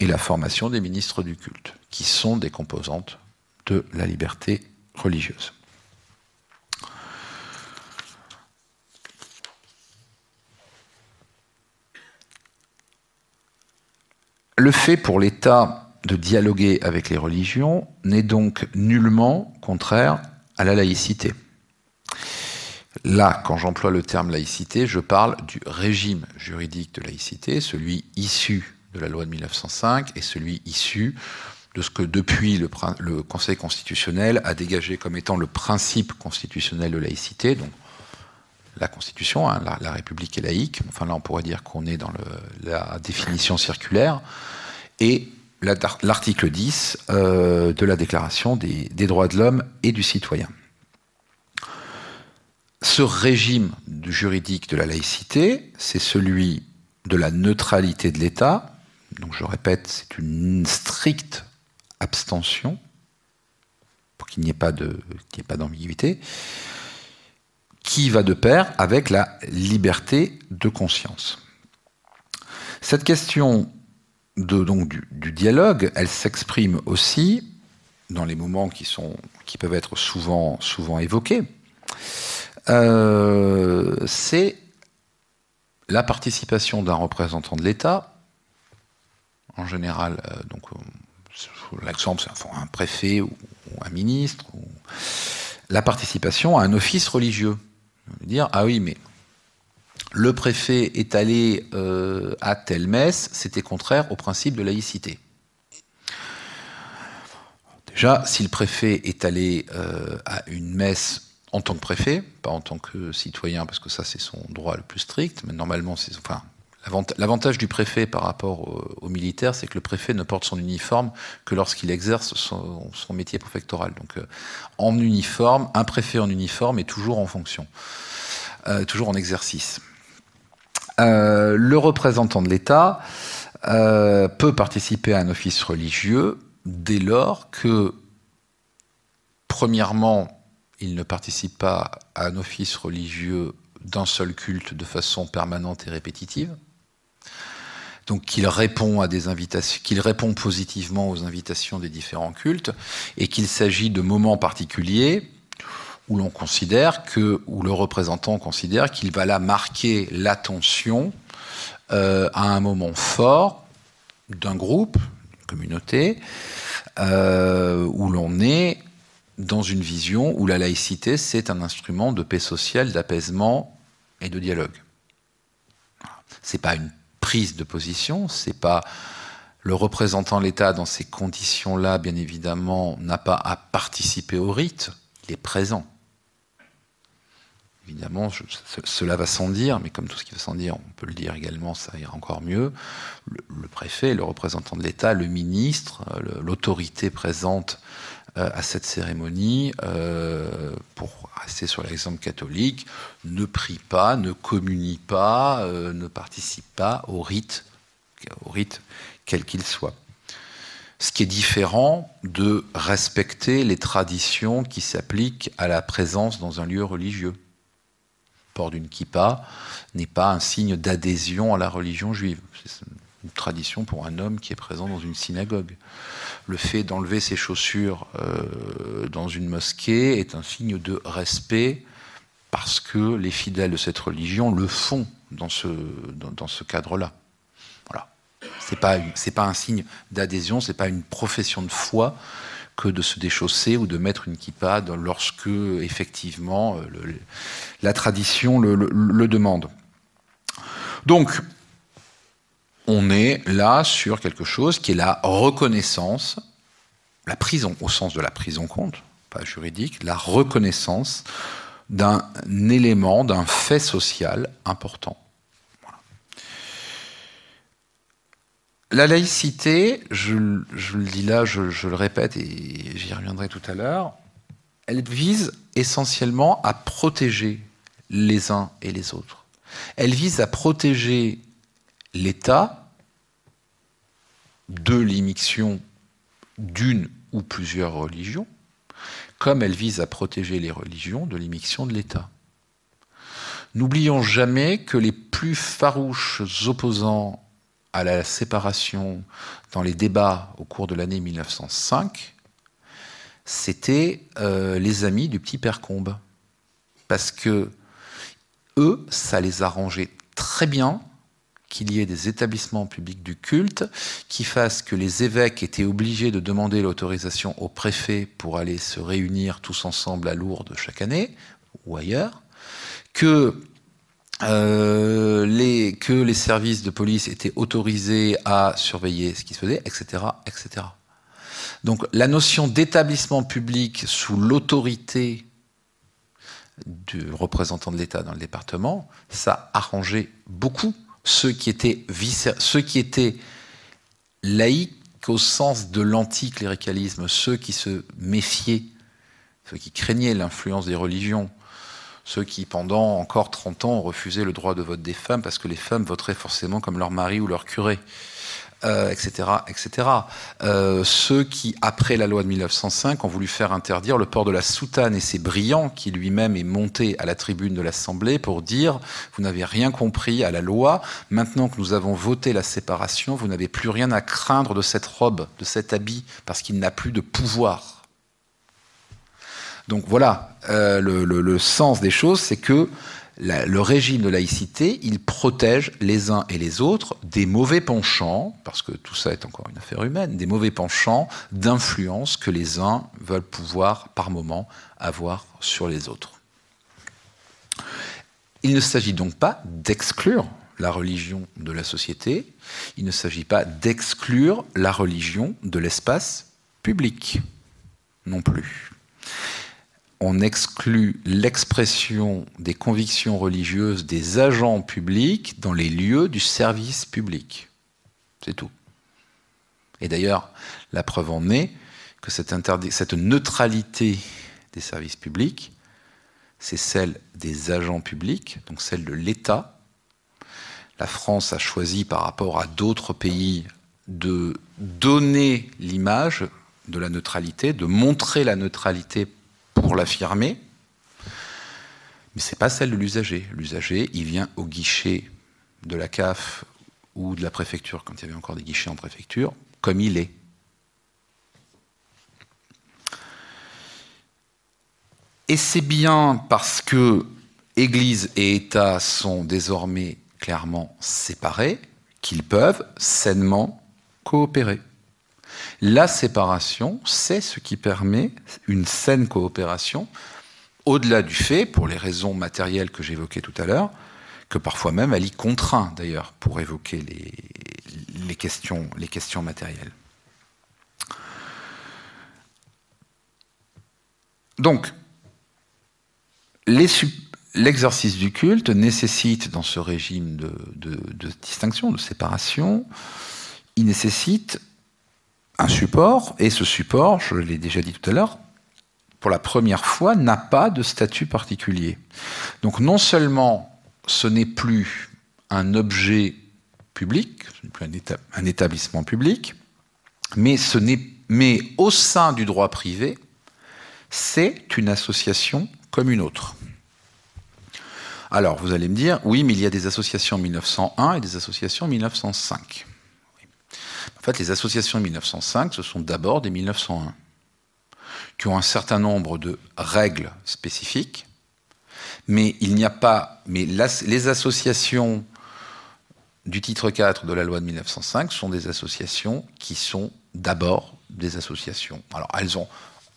et la formation des ministres du culte, qui sont des composantes de la liberté religieuse. Le fait pour l'État de dialoguer avec les religions n'est donc nullement contraire à la laïcité. Là, quand j'emploie le terme laïcité, je parle du régime juridique de laïcité, celui issu de la loi de 1905 et celui issu de ce que depuis le, Conseil constitutionnel a dégagé comme étant le principe constitutionnel de laïcité, donc la Constitution, hein, la, République est laïque, enfin là on pourrait dire qu'on est dans la définition circulaire, et l'article 10 euh, de la Déclaration des, des droits de l'homme et du citoyen. Ce régime juridique de la laïcité, c'est celui de la neutralité de l'État. Donc je répète, c'est une stricte abstention pour qu'il n'y ait pas d'ambiguïté, qui va de pair avec la liberté de conscience. Cette question de, donc, du, dialogue, elle s'exprime aussi dans les moments qui, peuvent être souvent, souvent évoqués. Euh, c'est la participation d'un représentant de l'État, en général, euh, donc euh, l'exemple c'est un préfet ou, un ministre, la participation à un office religieux. Dire ah oui mais le préfet est allé à telle messe, c'était contraire au principe de laïcité. Déjà, si le préfet est allé à une messe en tant que préfet, pas en tant que citoyen, parce que ça c'est son droit le plus strict, mais normalement c'est... Enfin, L'avantage du préfet par rapport aux, militaires, c'est que le préfet ne porte son uniforme que lorsqu'il exerce son, métier préfectoral. Donc, euh, en uniforme, un préfet en uniforme est toujours en fonction, euh, toujours en exercice. Euh, le représentant de l'État peut participer à un office religieux dès lors que, premièrement, il ne participe pas à un office religieux d'un seul culte de façon permanente et répétitive. Donc qu'il répond positivement aux invitations des différents cultes, et qu'il s'agit de moments particuliers où l'on considère le représentant considère qu'il va là marquer l'attention euh, à un moment fort d'un groupe, d'une communauté, euh, où l'on est dans une vision où la laïcité, c'est un instrument de paix sociale, d'apaisement et de dialogue. Pas une prise de position, c'est pas le représentant de l'État dans ces conditions-là, bien évidemment, n'a pas à participer au rite, il est présent. Évidemment, cela va sans dire, mais comme tout ce qui va sans dire, on peut le dire également, ça ira encore mieux. Le, préfet, le représentant de l'État, le ministre, l'autorité présente à cette cérémonie, euh, pour rester sur l'exemple catholique, ne prie pas, ne communie pas, euh, ne participe pas au rite, au rite quel qu'il soit. Ce qui est différent de respecter les traditions qui s'appliquent à la présence dans un lieu religieux. Port d'une kippa n'est pas un signe d'adhésion à la religion juive. Une tradition pour un homme qui est présent dans une synagogue le fait d'enlever ses chaussures euh, dans une mosquée est un signe de respect parce que les fidèles de cette religion le font dans ce, dans, ce cadre-là. Voilà. Ce n'est pas, pas, un signe d'adhésion, ce n'est pas une profession de foi que de se déchausser ou de mettre une kippa lorsque, effectivement, euh, la tradition le, le demande. Donc, on est là sur quelque chose qui est la reconnaissance, la prison au sens de la prise en compte, pas juridique, la reconnaissance d'un élément, d'un fait social important. La laïcité, je, le dis là, je, je le répète et j'y reviendrai tout à l'heure, elle vise essentiellement à protéger les uns et les autres. Elle vise à protéger l'État de l'immixtion d'une ou plusieurs religions, comme elle vise à protéger les religions de l'immixtion de l'État. N'oublions jamais que les plus farouches opposants à la séparation dans les débats au cours de l'année 1905, c'était euh, les amis du petit père Combe. Parce que eux, ça les arrangeait très bien qu'il y ait des établissements publics du culte qui fassent que les évêques étaient obligés de demander l'autorisation au préfet pour aller se réunir tous ensemble à Lourdes chaque année ou ailleurs, que euh, les, services de police étaient autorisés à surveiller ce qui se faisait, etc., etc. Donc la notion d'établissement public sous l'autorité du représentant de l'État dans le département, ça arrangeait beaucoup ceux qui étaient, ceux laïcs au sens de l'anticléricalisme, ceux qui se méfiaient, ceux qui craignaient l'influence des religions, ceux qui, pendant encore 30 ans, ont refusé le droit de vote des femmes parce que les femmes voteraient forcément comme leur mari ou leur curé euh, etc. Euh, ceux qui, après la loi de 1905, ont voulu faire interdire le port de la soutane, et c'est Briand qui lui-même est monté à la tribune de l'Assemblée pour dire vous n'avez rien compris à la loi. Maintenant que nous avons voté la séparation, vous n'avez plus rien à craindre de cette robe, de cet habit, parce qu'il n'a plus de pouvoir. Donc voilà, euh, le, sens des choses, c'est que le régime de laïcité, il protège les uns et les autres des mauvais penchants, parce que tout ça est encore une affaire humaine, des mauvais penchants d'influence que les uns veulent pouvoir par moment avoir sur les autres. Il ne s'agit donc pas d'exclure la religion de la société, il ne s'agit pas d'exclure la religion de l'espace public non plus on exclut l'expression des convictions religieuses des agents publics dans les lieux du service public. C'est tout. Et d'ailleurs, la preuve en est que cette, neutralité des services publics, c'est celle des agents publics, donc celle de l'État. La France a choisi par rapport à d'autres pays de donner l'image de la neutralité, de montrer la neutralité pour l'affirmer, mais ce n'est pas celle de l'usager. L'usager, il vient au guichet de la CAF ou de la préfecture, quand il y avait encore des guichets en préfecture, comme il est. Et c'est bien parce que Église et État sont désormais clairement séparés qu'ils peuvent sainement coopérer. La séparation, c'est ce qui permet une saine coopération, au-delà du fait, pour les raisons matérielles que j'évoquais tout à l'heure, que parfois même elle y contraint d'ailleurs pour évoquer les, questions, les questions matérielles. Donc, l'exercice du culte nécessite, dans ce régime de distinction, de séparation, il nécessite un support, et ce support, je l'ai déjà dit tout à l'heure, pour la première fois, n'a pas de statut particulier. Donc non seulement ce n'est plus un objet public, ce n'est plus un, établissement public, mais, ce au sein du droit privé, c'est une association comme une autre. Alors, vous allez me dire, oui, mais il y a des associations en 1901 et des associations en 1905. En fait, les associations de 1905, ce sont d'abord des 1901, qui ont un certain nombre de règles spécifiques, mais il n'y a pas. Mais les associations du titre 4 de la loi de 1905 sont des associations qui sont d'abord des associations. Alors, elles ont.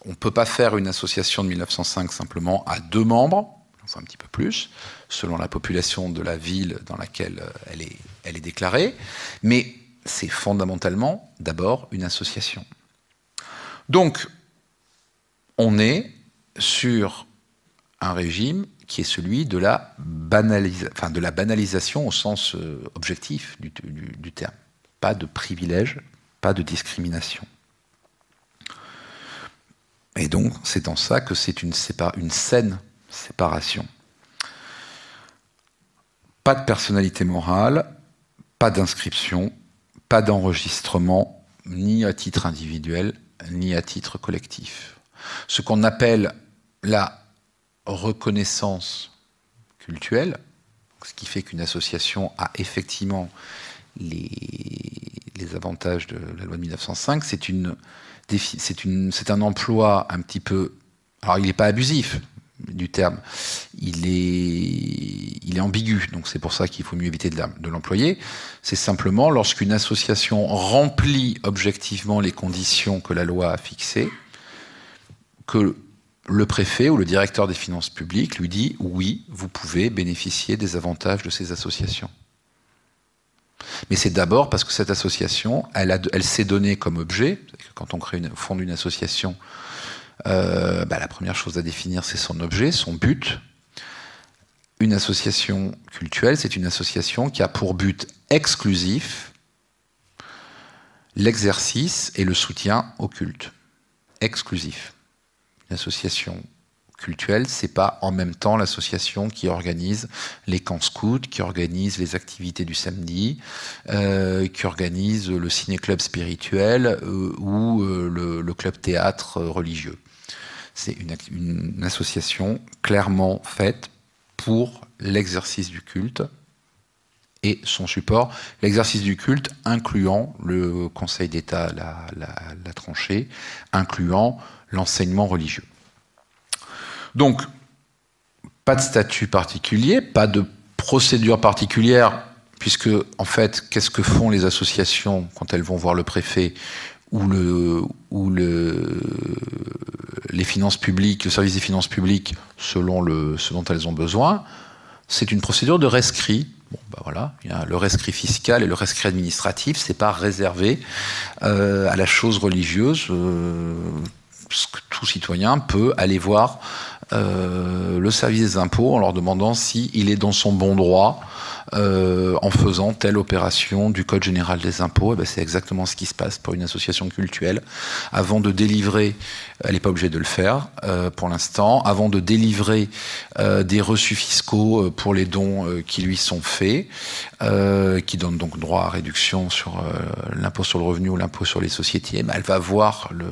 On ne peut pas faire une association de 1905 simplement à deux membres, enfin un petit peu plus, selon la population de la ville dans laquelle elle est, elle est déclarée. Mais c'est fondamentalement d'abord une association. Donc, on est sur un régime qui est celui de la, banalisation au sens euh, objectif du, terme. Pas de privilège, pas de discrimination. Et donc, c'est en ça que c'est une saine séparation. Pas de personnalité morale, pas d'inscription, pas d'enregistrement, ni à titre individuel, ni à titre collectif. Ce qu'on appelle la reconnaissance culturelle, ce qui fait qu'une association a effectivement les, avantages de la loi de 1905, c'est une, c'est un emploi un petit peu. Alors, il n'est pas abusif, du terme, il est, ambigu, donc c'est pour ça qu'il faut mieux éviter de l'employer. C'est simplement lorsqu'une association remplit objectivement les conditions que la loi a fixées, que le préfet ou le directeur des finances publiques lui dit oui, vous pouvez bénéficier des avantages de ces associations. Mais c'est d'abord parce que cette association, elle, elle s'est donnée comme objet, quand on crée une, fonde une association, euh, bah, la première chose à définir, c'est son objet, son but. Une association cultuelle, c'est une association qui a pour but exclusif l'exercice et le soutien au culte. Exclusif. Une association c'est pas en même temps l'association qui organise les camps scouts, qui organise les activités du samedi, euh, qui organise le ciné-club spirituel euh, ou euh, le, club théâtre religieux. C'est une, association clairement faite pour l'exercice du culte et son support, l'exercice du culte incluant le Conseil d'État l'a tranché, incluant l'enseignement religieux. Donc, pas de statut particulier, pas de procédure particulière, puisque, en fait, qu'est-ce que font les associations quand elles vont voir le préfet ou, le, les finances publiques, le service des finances publiques, selon ce dont elles ont besoin? C'est une procédure de rescrit. Bon, bah voilà, le rescrit fiscal et le rescrit administratif, c'est pas réservé euh, à la chose religieuse. Euh, tout citoyen peut aller voir euh, le service des impôts en leur demandant s'il est dans son bon droit euh, en faisant telle opération du Code général des impôts. Eh ben, c'est exactement ce qui se passe pour une association cultuelle. Avant de délivrer, elle n'est pas obligée de le faire euh, pour l'instant, avant de délivrer des reçus fiscaux pour les dons qui lui sont faits, qui donnent donc droit à réduction sur l'impôt sur le revenu ou l'impôt sur les sociétés, eh ben, elle va voir le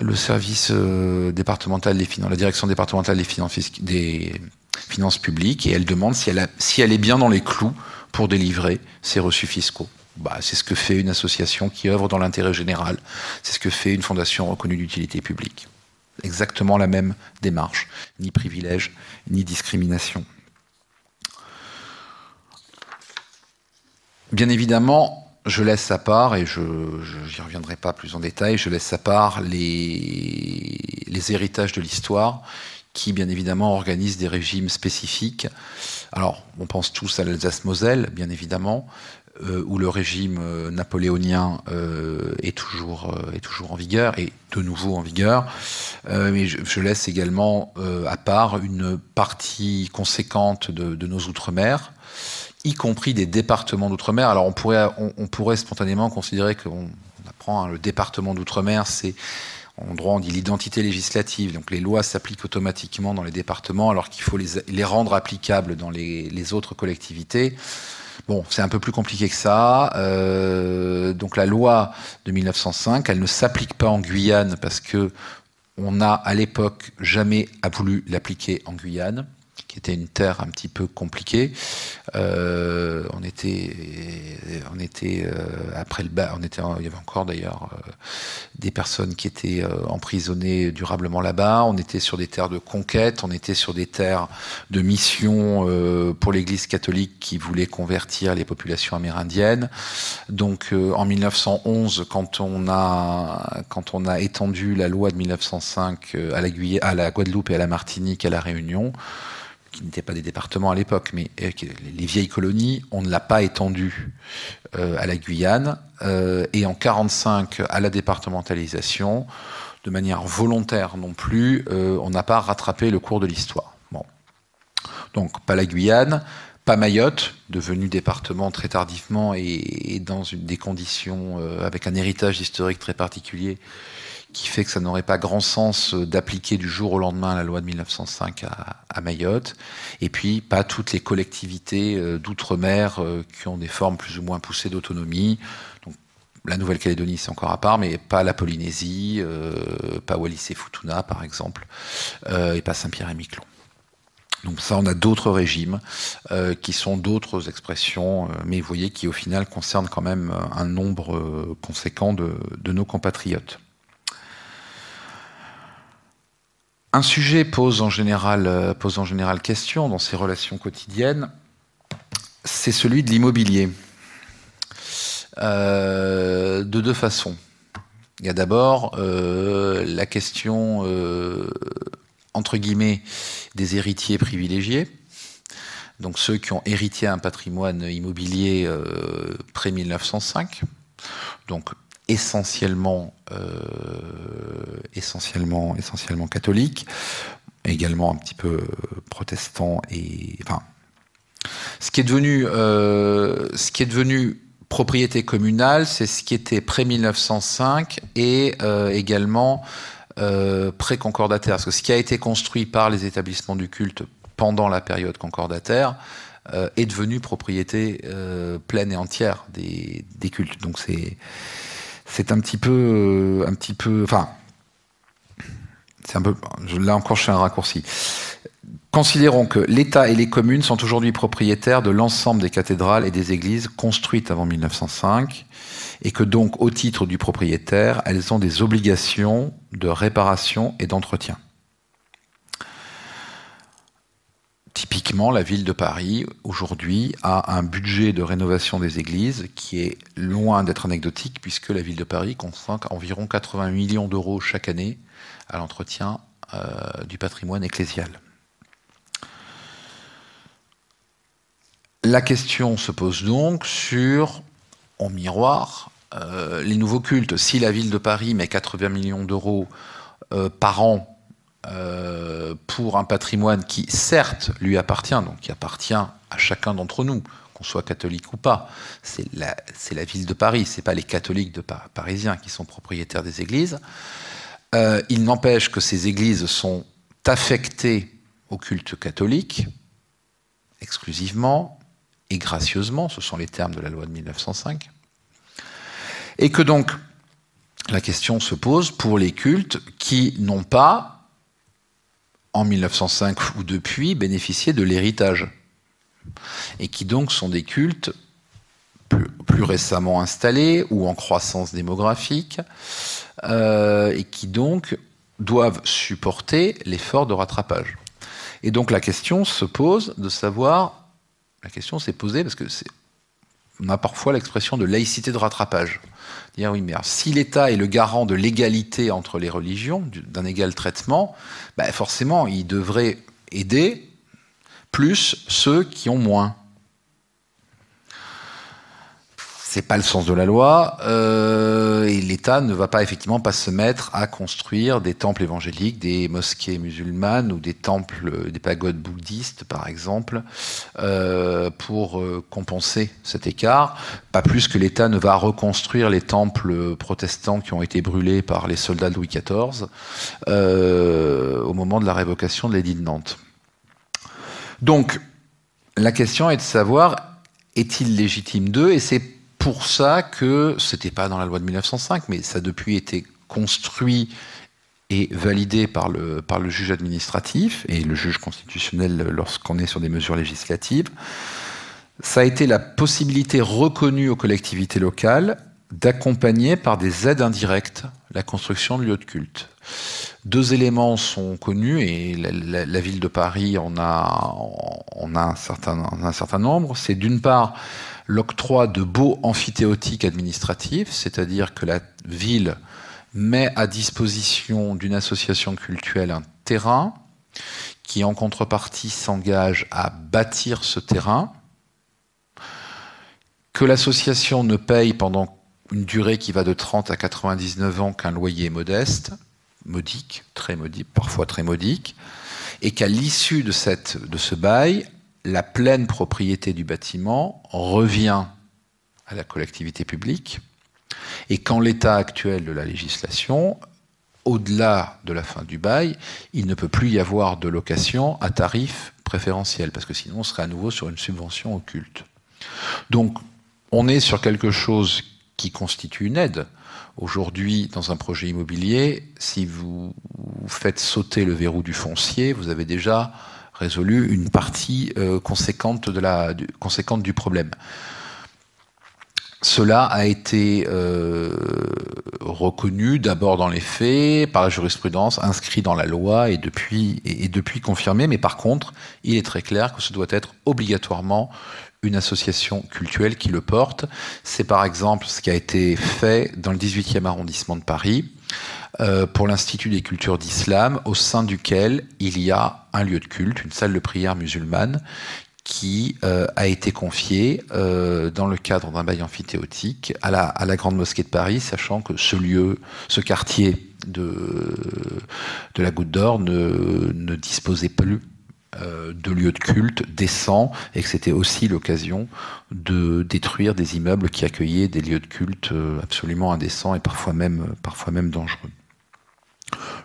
le service euh, départemental des finances, la direction départementale des finances, publiques, et elle demande si elle, a, si elle est bien dans les clous pour délivrer ses reçus fiscaux. Bah, c'est ce que fait une association qui œuvre dans l'intérêt général. C'est ce que fait une fondation reconnue d'utilité publique. Exactement la même démarche. Ni privilège, ni discrimination. Bien évidemment, je laisse à part, et je n'y reviendrai pas plus en détail, je laisse à part les, héritages de l'histoire qui, bien évidemment, organisent des régimes spécifiques. Alors, on pense tous à l'Alsace-Moselle, bien évidemment, euh, où le régime euh, napoléonien euh, est, toujours, est toujours en vigueur, et de nouveau en vigueur. mais je, laisse également à part une partie conséquente de nos Outre-mer, y compris des départements d'outre-mer. Alors on pourrait, on, pourrait spontanément considérer qu'on apprend hein, le département d'outre-mer, c'est en droit on dit l'identité législative, donc les lois s'appliquent automatiquement dans les départements alors qu'il faut les, rendre applicables dans les, les autres collectivités. Bon, c'est un peu plus compliqué que ça. Euh, donc la loi de 1905, elle ne s'applique pas en Guyane parce que on n'a à l'époque jamais voulu l'appliquer en Guyane qui était une terre un petit peu compliquée. Euh, on était, on était euh, après le bas, on était, il y avait encore d'ailleurs euh, des personnes qui étaient emprisonnées durablement là-bas. On était sur des terres de conquête, on était sur des terres de mission pour l'Église catholique qui voulait convertir les populations amérindiennes. Donc en 1911, quand on a, quand on a étendu la loi de 1905 à la, à la Guadeloupe et à la Martinique, à la Réunion qui n'étaient pas des départements à l'époque, mais euh, les vieilles colonies, on ne l'a pas étendu euh, à la Guyane, euh, et en 45 à la départementalisation, de manière volontaire non plus, on n'a pas rattrapé le cours de l'histoire. Bon. Donc pas la Guyane, pas Mayotte, devenu département très tardivement et, dans des conditions avec un héritage historique très particulier qui fait que ça n'aurait pas grand sens euh, d'appliquer du jour au lendemain la loi de 1905 à, Mayotte. Et puis, pas toutes les collectivités euh, d'outre-mer euh, qui ont des formes plus ou moins poussées d'autonomie. La Nouvelle-Calédonie, c'est encore à part, mais pas la Polynésie, pas Wallis et Futuna, par exemple, et pas Saint-Pierre et Miquelon. Donc ça, on a d'autres régimes qui sont d'autres expressions, mais vous voyez qui au final concernent quand même un nombre conséquent de nos compatriotes. Un sujet pose en général, euh, question dans ces relations quotidiennes, c'est celui de l'immobilier. Euh, de deux façons. Il y a d'abord la question, entre guillemets, des héritiers privilégiés. Donc ceux qui ont hérité un patrimoine immobilier pré-1905. Donc essentiellement, essentiellement, essentiellement catholiques également un petit peu protestant et enfin ce qui est devenu euh, ce qui est devenu propriété communale, c'est ce qui était près 1905 et euh, également euh, pré-concordataire. Parce que ce qui a été construit par les établissements du culte pendant la période concordataire euh, est devenu propriété euh, pleine et entière des, des cultes. Donc c'est c'est un petit peu un petit peu enfin c'est un peu, là encore, je fais un raccourci. Considérons que l'État et les communes sont aujourd'hui propriétaires de l'ensemble des cathédrales et des églises construites avant 1905 et que donc, au titre du propriétaire, elles ont des obligations de réparation et d'entretien. Typiquement, la ville de Paris, aujourd'hui, a un budget de rénovation des églises qui est loin d'être anecdotique, puisque la ville de Paris consacre environ 80 millions d'euros chaque année à l'entretien euh, du patrimoine ecclésial. La question se pose donc sur, en miroir, euh, les nouveaux cultes. Si la ville de Paris met 80 millions d'euros euh, par an pour un patrimoine qui, certes, lui appartient, donc qui appartient à chacun d'entre nous, qu'on soit catholique ou pas, c'est la, ville de Paris, ce n'est pas les catholiques de parisiens qui sont propriétaires des églises. Euh, il n'empêche que ces églises sont affectées au culte catholique, exclusivement et gracieusement, ce sont les termes de la loi de 1905, et que donc la question se pose pour les cultes qui n'ont pas, en 1905 ou depuis, bénéficié de l'héritage, et qui donc sont des cultes plus, récemment installés ou en croissance démographique, euh, et qui donc doivent supporter l'effort de rattrapage. Et donc la question se pose de savoir, la question s'est posée parce que on a parfois l'expression de laïcité de rattrapage. Si l'État est le garant de l'égalité entre les religions, d'un égal traitement, ben forcément, il devrait aider plus ceux qui ont moins. C'est pas le sens de la loi euh, et l'État ne va pas effectivement pas se mettre à construire des temples évangéliques, des mosquées musulmanes ou des temples, des pagodes bouddhistes par exemple, euh, pour euh, compenser cet écart. Pas plus que l'État ne va reconstruire les temples protestants qui ont été brûlés par les soldats de Louis XIV au moment de la révocation de l'édit de Nantes. Donc la question est de savoir est-il légitime d'eux? Et c'est pour ça que c'était pas dans la loi de 1905, mais ça a depuis été construit et validé par le, par le juge administratif et le juge constitutionnel lorsqu'on est sur des mesures législatives. Ça a été la possibilité reconnue aux collectivités locales d'accompagner par des aides indirectes la construction de lieux de culte. Deux éléments sont connus et la, ville de Paris en a, a un, certain, un certain nombre. C'est d'une part l'octroi de beaux amphithéotiques administratifs, c'est-à-dire que la ville met à disposition d'une association culturelle un terrain qui en contrepartie s'engage à bâtir ce terrain, que l'association ne paye pendant une durée qui va de 30 à 99 ans qu'un loyer modeste, modique, très modique, parfois très modique, et qu'à l'issue de ce bail, la pleine propriété du bâtiment revient à la collectivité publique et qu'en l'état actuel de la législation, au-delà de la fin du bail, il ne peut plus y avoir de location à tarif préférentiel, parce que sinon on serait à nouveau sur une subvention occulte. Donc on est sur quelque chose qui constitue une aide. Aujourd'hui, dans un projet immobilier, si vous faites sauter le verrou du foncier, vous avez déjà résolu une partie euh, conséquente, de la, du, conséquente du problème. Cela a été euh, reconnu d'abord dans les faits, par la jurisprudence, inscrit dans la loi et depuis, et, depuis confirmé, mais par contre, il est très clair que ce doit être obligatoirement une association cultuelle qui le porte. C'est par exemple ce qui a été fait dans le 18e arrondissement de Paris euh, pour l'Institut des cultures d'islam, au sein duquel il y a un lieu de culte, une salle de prière musulmane, qui euh, a été confiée euh, dans le cadre d'un bail amphithéotique à la, Grande Mosquée de Paris, sachant que ce lieu, ce quartier de, la Goutte d'Or ne, ne disposait plus de lieux de culte décents et que c'était aussi l'occasion de détruire des immeubles qui accueillaient des lieux de culte absolument indécents et parfois même, parfois même dangereux.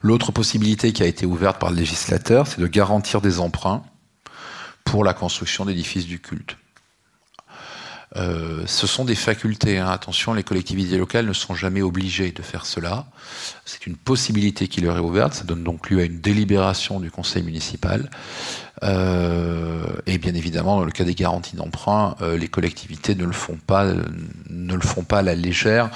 L'autre possibilité qui a été ouverte par le législateur, c'est de garantir des emprunts pour la construction d'édifices du culte. Euh, ce sont des facultés. Hein. Attention, les collectivités locales ne sont jamais obligées de faire cela. C'est une possibilité qui leur est ouverte. Ça donne donc lieu à une délibération du conseil municipal. Euh, et bien évidemment, dans le cas des garanties d'emprunt, euh, les collectivités ne le font pas, ne le font pas à la légère.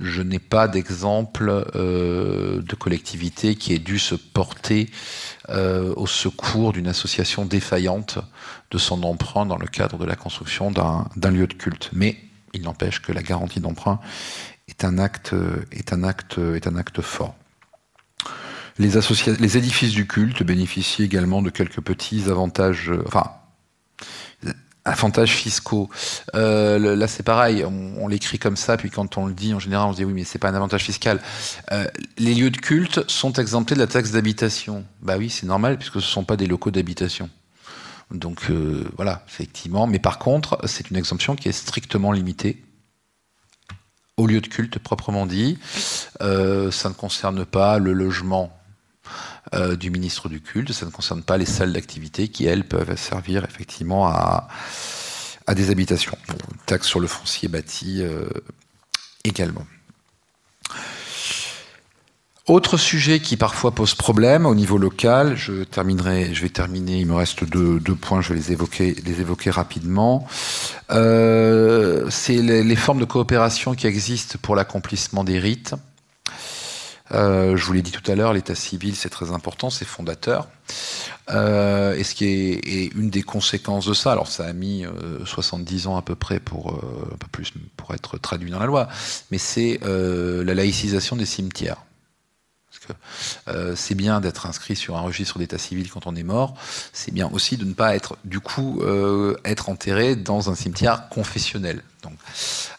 Je n'ai pas d'exemple de collectivité qui ait dû se porter au secours d'une association défaillante de son emprunt dans le cadre de la construction d'un lieu de culte. Mais il n'empêche que la garantie d'emprunt est un acte, est est un acte fort. Les, les édifices du culte bénéficient également de quelques petits avantages, euh, enfin, avantages fiscaux. Euh, là, c'est pareil, on, l'écrit comme ça, puis quand on le dit, en général, on se dit oui, mais c'est pas un avantage fiscal. Euh, les lieux de culte sont exemptés de la taxe d'habitation. Bah oui, c'est normal, puisque ce ne sont pas des locaux d'habitation. Donc voilà, effectivement. Mais par contre, c'est une exemption qui est strictement limitée au lieu de culte proprement dit. ça ne concerne pas le logement euh, du ministre du culte. Ça ne concerne pas les salles d'activité qui, elles, peuvent servir effectivement à, des habitations. taxe sur le foncier bâti euh, également. Autre sujet qui parfois pose problème au niveau local, je terminerai, je vais terminer, il me reste deux, points, je vais les évoquer, rapidement. Euh, c'est les, formes de coopération qui existent pour l'accomplissement des rites. Euh, je vous l'ai dit tout à l'heure, l'état civil, c'est très important, c'est fondateur. Euh, et ce qui est, une des conséquences de ça, alors ça a mis 70 euh, ans à peu près pour, un peu plus, pour être traduit dans la loi, mais c'est la laïcisation des cimetières. C'est bien d'être inscrit sur un registre d'état civil quand on est mort, c'est bien aussi de ne pas être, du coup, être enterré dans un cimetière confessionnel. Donc,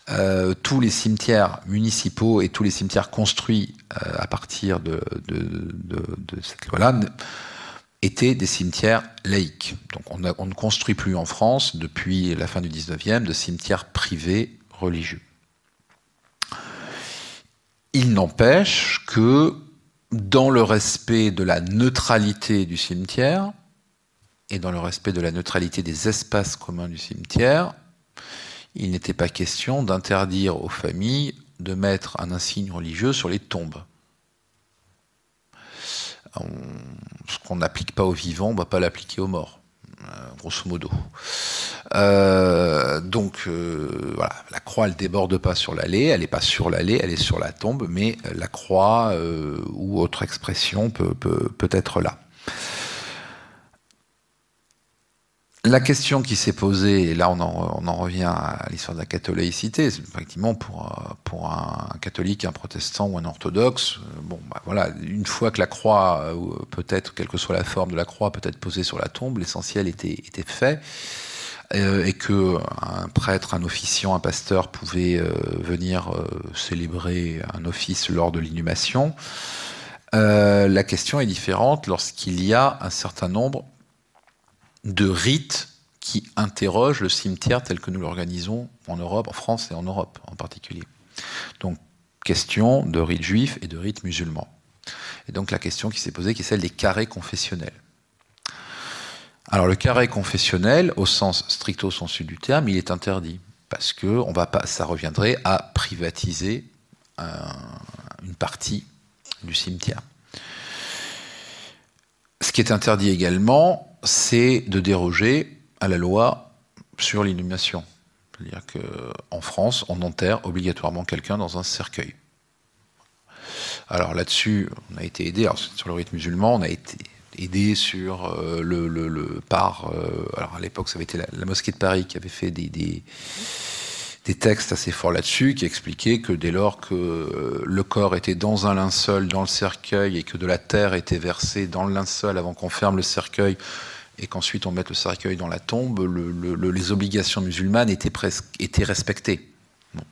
euh, tous les cimetières municipaux et tous les cimetières construits euh, à partir de, cette loi-là étaient des cimetières laïques. Donc on, on, ne construit plus en France, depuis la fin du 19e, de cimetières privés religieux. Il n'empêche que dans le respect de la neutralité du cimetière et dans le respect de la neutralité des espaces communs du cimetière, il n'était pas question d'interdire aux familles de mettre un insigne religieux sur les tombes. ce qu'on n'applique pas aux vivants, on ne va pas l'appliquer aux morts, grosso modo. Euh, donc euh, voilà, la croix elle déborde pas sur l'allée, elle n'est pas sur l'allée, elle est sur la tombe, mais la croix ou autre expression peut être là. La question qui s'est posée, et là on en, revient à l'histoire de la catholicité, effectivement pour, euh, pour un catholique, un protestant ou un orthodoxe, euh, bon, bah voilà, une fois que la croix, euh, peut-être, quelle que soit la forme de la croix, peut être posée sur la tombe, l'essentiel était, était fait, et que un prêtre, un officiant, un pasteur pouvait venir célébrer un office lors de l'inhumation. la question est différente lorsqu'il y a un certain nombre de rites qui interrogent le cimetière tel que nous l'organisons en Europe, en France et en Europe en particulier. Donc, question de rites juifs et de rites musulmans. Et donc la question qui s'est posée, qui est celle des carrés confessionnels. Alors le carré confessionnel, au sens stricto sensu du terme, il est interdit parce que on va pas, ça reviendrait à privatiser une partie du cimetière. Ce qui est interdit également, c'est de déroger à la loi sur l'inhumation. C'est-à-dire qu'en France, on enterre obligatoirement quelqu'un dans un cercueil. Alors là-dessus, on a été aidé. sur le rite musulman, on a été aider sur le, le, par. alors à l'époque, ça avait été la, mosquée de Paris qui avait fait des, des textes assez forts là-dessus, qui expliquaient que dès lors que le corps était dans un linceul, dans le cercueil, et que de la terre était versée dans le linceul avant qu'on ferme le cercueil et qu'ensuite on mette le cercueil dans la tombe, les obligations musulmanes étaient, presque, étaient respectées. Bon.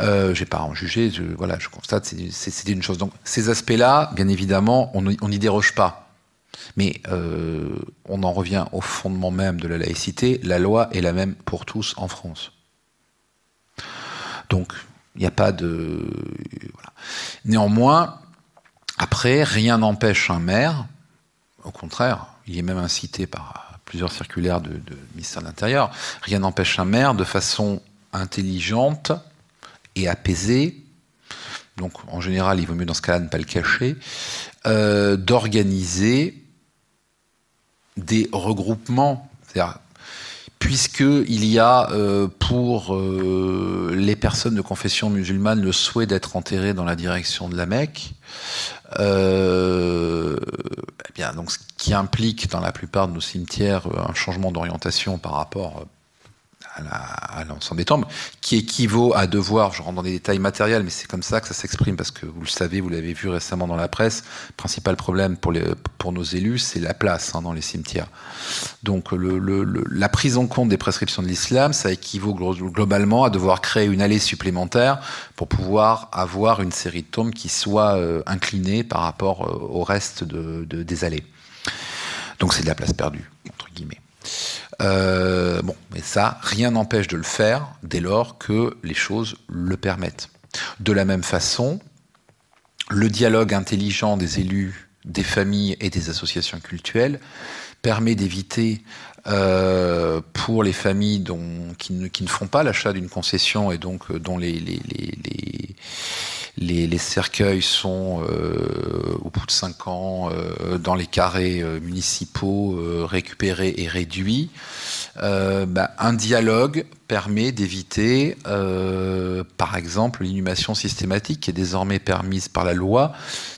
Euh, J'ai pas à en juger, je, voilà, je constate, c'est une chose. Donc ces aspects-là, bien évidemment, on n'y déroge pas. Mais euh, on en revient au fondement même de la laïcité, la loi est la même pour tous en France. Donc, il n'y a pas de... Néanmoins, après, rien n'empêche un maire, au contraire, il est même incité par plusieurs circulaires de, de ministère de l'Intérieur, rien n'empêche un maire de façon intelligente et apaisée, donc en général il vaut mieux dans ce cas-là ne pas le cacher, euh, d'organiser des regroupements. C'est-à-dire, puisqu'il y a euh, pour euh, les personnes de confession musulmane le souhait d'être enterrées dans la direction de la Mecque, euh, eh ce qui implique dans la plupart de nos cimetières un changement d'orientation par rapport à l'ensemble des tombes, qui équivaut à devoir, je rentre dans des détails matériels, mais c'est comme ça que ça s'exprime, parce que vous le savez, vous l'avez vu récemment dans la presse, le principal problème pour, les, pour nos élus, c'est la place hein, dans les cimetières. Donc le, le, la prise en compte des prescriptions de l'islam, ça équivaut globalement à devoir créer une allée supplémentaire pour pouvoir avoir une série de tombes qui soit euh, inclinée par rapport euh, au reste de, de, des allées. Donc c'est de la place perdue, entre guillemets. Euh, bon, mais ça, rien n'empêche de le faire dès lors que les choses le permettent. De la même façon, le dialogue intelligent des élus, des familles et des associations culturelles permet d'éviter euh, pour les familles dont, qui, ne, qui, ne, font pas l'achat d'une concession et donc euh, dont les, les, les, les, les cercueils sont euh, au bout de cinq ans euh, dans les carrés euh, municipaux récupérés et réduits. Bah, un dialogue permet d'éviter, par exemple, l'inhumation systématique qui est désormais permise par la loi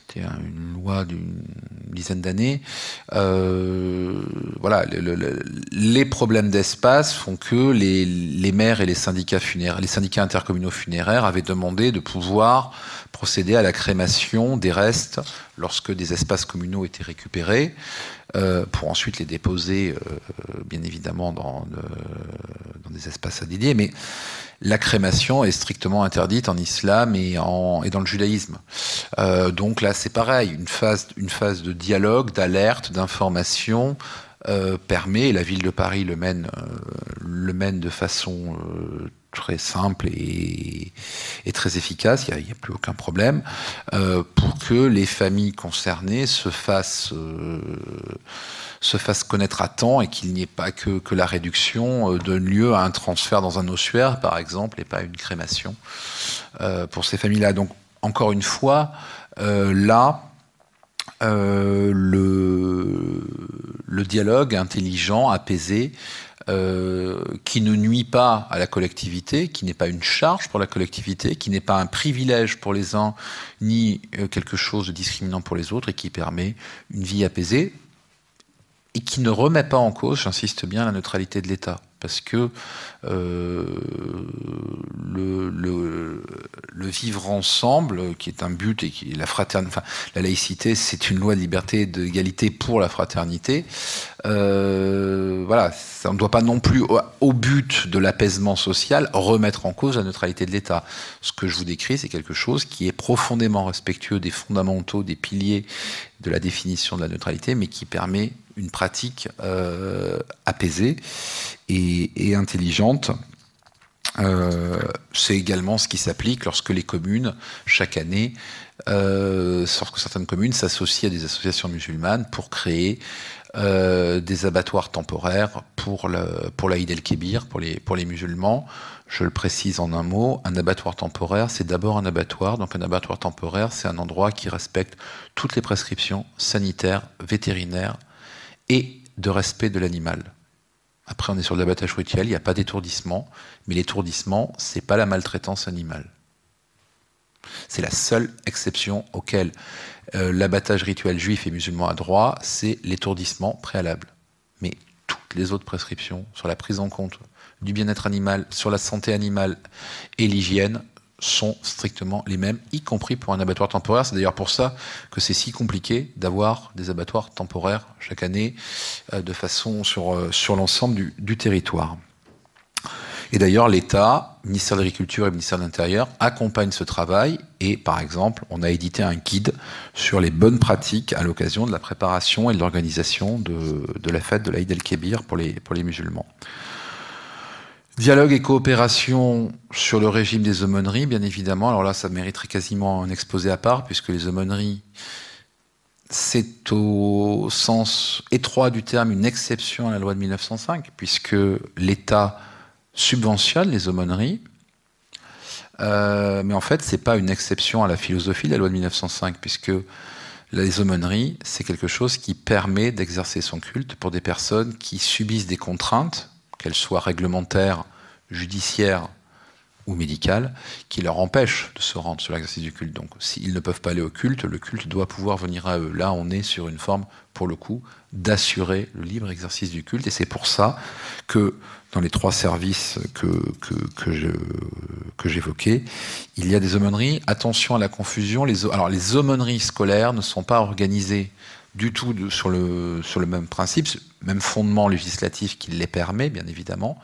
c'était une loi d'une dizaine d'années. Euh, voilà, le, le, les problèmes d'espace font que les, maires et les syndicats funéraires, les syndicats intercommunaux funéraires avaient demandé de pouvoir procéder à la crémation des restes lorsque des espaces communaux étaient récupérés, euh, pour ensuite les déposer, euh, bien évidemment, dans, dans des espaces dédiés. Mais la crémation est strictement interdite en islam et, en, et dans le judaïsme. Euh, donc là, c'est pareil, une phase, une phase de dialogue, d'alerte, d'information euh, permet, et la ville de Paris le mène, euh, le mène de façon euh, très simple et, très efficace, il n'y a, plus aucun problème, euh, pour que les familles concernées se fassent se fasse connaître à temps et qu'il n'y ait pas que, que, la réduction euh, donne lieu à un transfert dans un ossuaire, par exemple, et pas une crémation euh, pour ces familles-là. Donc, encore une fois, euh, là, euh, le, dialogue intelligent, apaisé, euh, qui ne nuit pas à la collectivité, qui n'est pas une charge pour la collectivité, qui n'est pas un privilège pour les uns, ni quelque chose de discriminant pour les autres, et qui permet une vie apaisée et qui ne remet pas en cause, j'insiste bien, la neutralité de l'État. Parce que euh, le, vivre ensemble, qui est un but, et qui la fraternité, enfin, la laïcité, c'est une loi de liberté et d'égalité pour la fraternité. Euh, voilà, ça, ne doit pas non plus, au but de l'apaisement social, remettre en cause la neutralité de l'État. Ce que je vous décris, c'est quelque chose qui est profondément respectueux des fondamentaux, des piliers de la définition de la neutralité, mais qui permet une pratique euh, apaisée et, intelligente. Euh, c'est également ce qui s'applique lorsque les communes, chaque année, euh, que certaines communes s'associent à des associations musulmanes pour créer euh, des abattoirs temporaires pour, l'Aïd el-Kébir, pour les musulmans. Je le précise en un mot, un abattoir temporaire, c'est d'abord un abattoir. Donc un abattoir temporaire, c'est un endroit qui respecte toutes les prescriptions sanitaires, vétérinaires, et de respect de l'animal. Après, on est sur l'abattage rituel, il n'y a pas d'étourdissement, mais l'étourdissement, c'est pas la maltraitance animale. C'est la seule exception auquel euh, l'abattage rituel juif et musulman a droit, c'est l'étourdissement préalable. Mais toutes les autres prescriptions sur la prise en compte du bien-être animal, sur la santé animale et l'hygiène sont strictement les mêmes, y compris pour un abattoir temporaire. C'est d'ailleurs pour ça que c'est si compliqué d'avoir des abattoirs temporaires chaque année euh, de façon sur, euh, l'ensemble du, territoire. Et d'ailleurs, l'État, ministère de l'Agriculture et ministère de l'Intérieur accompagnent ce travail et, par exemple, on a édité un guide sur les bonnes pratiques à l'occasion de la préparation et de l'organisation de, la fête de l'Aïd el-Kébir pour les musulmans. Dialogue et coopération sur le régime des aumôneries, bien évidemment. Alors là, ça mériterait quasiment un exposé à part, puisque les aumôneries, c'est au sens étroit du terme une exception à la loi de 1905, puisque l'État subventionne les aumôneries. Euh, mais en fait, ce n'est pas une exception à la philosophie de la loi de 1905, puisque les aumôneries, c'est quelque chose qui permet d'exercer son culte pour des personnes qui subissent des contraintes, qu'elles soient réglementaires, judiciaires ou médicales, qui leur empêchent de se rendre sur l'exercice du culte. Donc, s'ils ne peuvent pas aller au culte, le culte doit pouvoir venir à eux. Là, on est sur une forme, pour le coup, d'assurer le libre exercice du culte, et c'est pour ça que dans les trois services que, j'évoquais, il y a des aumôneries. Attention à la confusion. Alors, les aumôneries scolaires ne sont pas organisées du tout sur, le, même principe, même fondement législatif qui les permet, bien évidemment,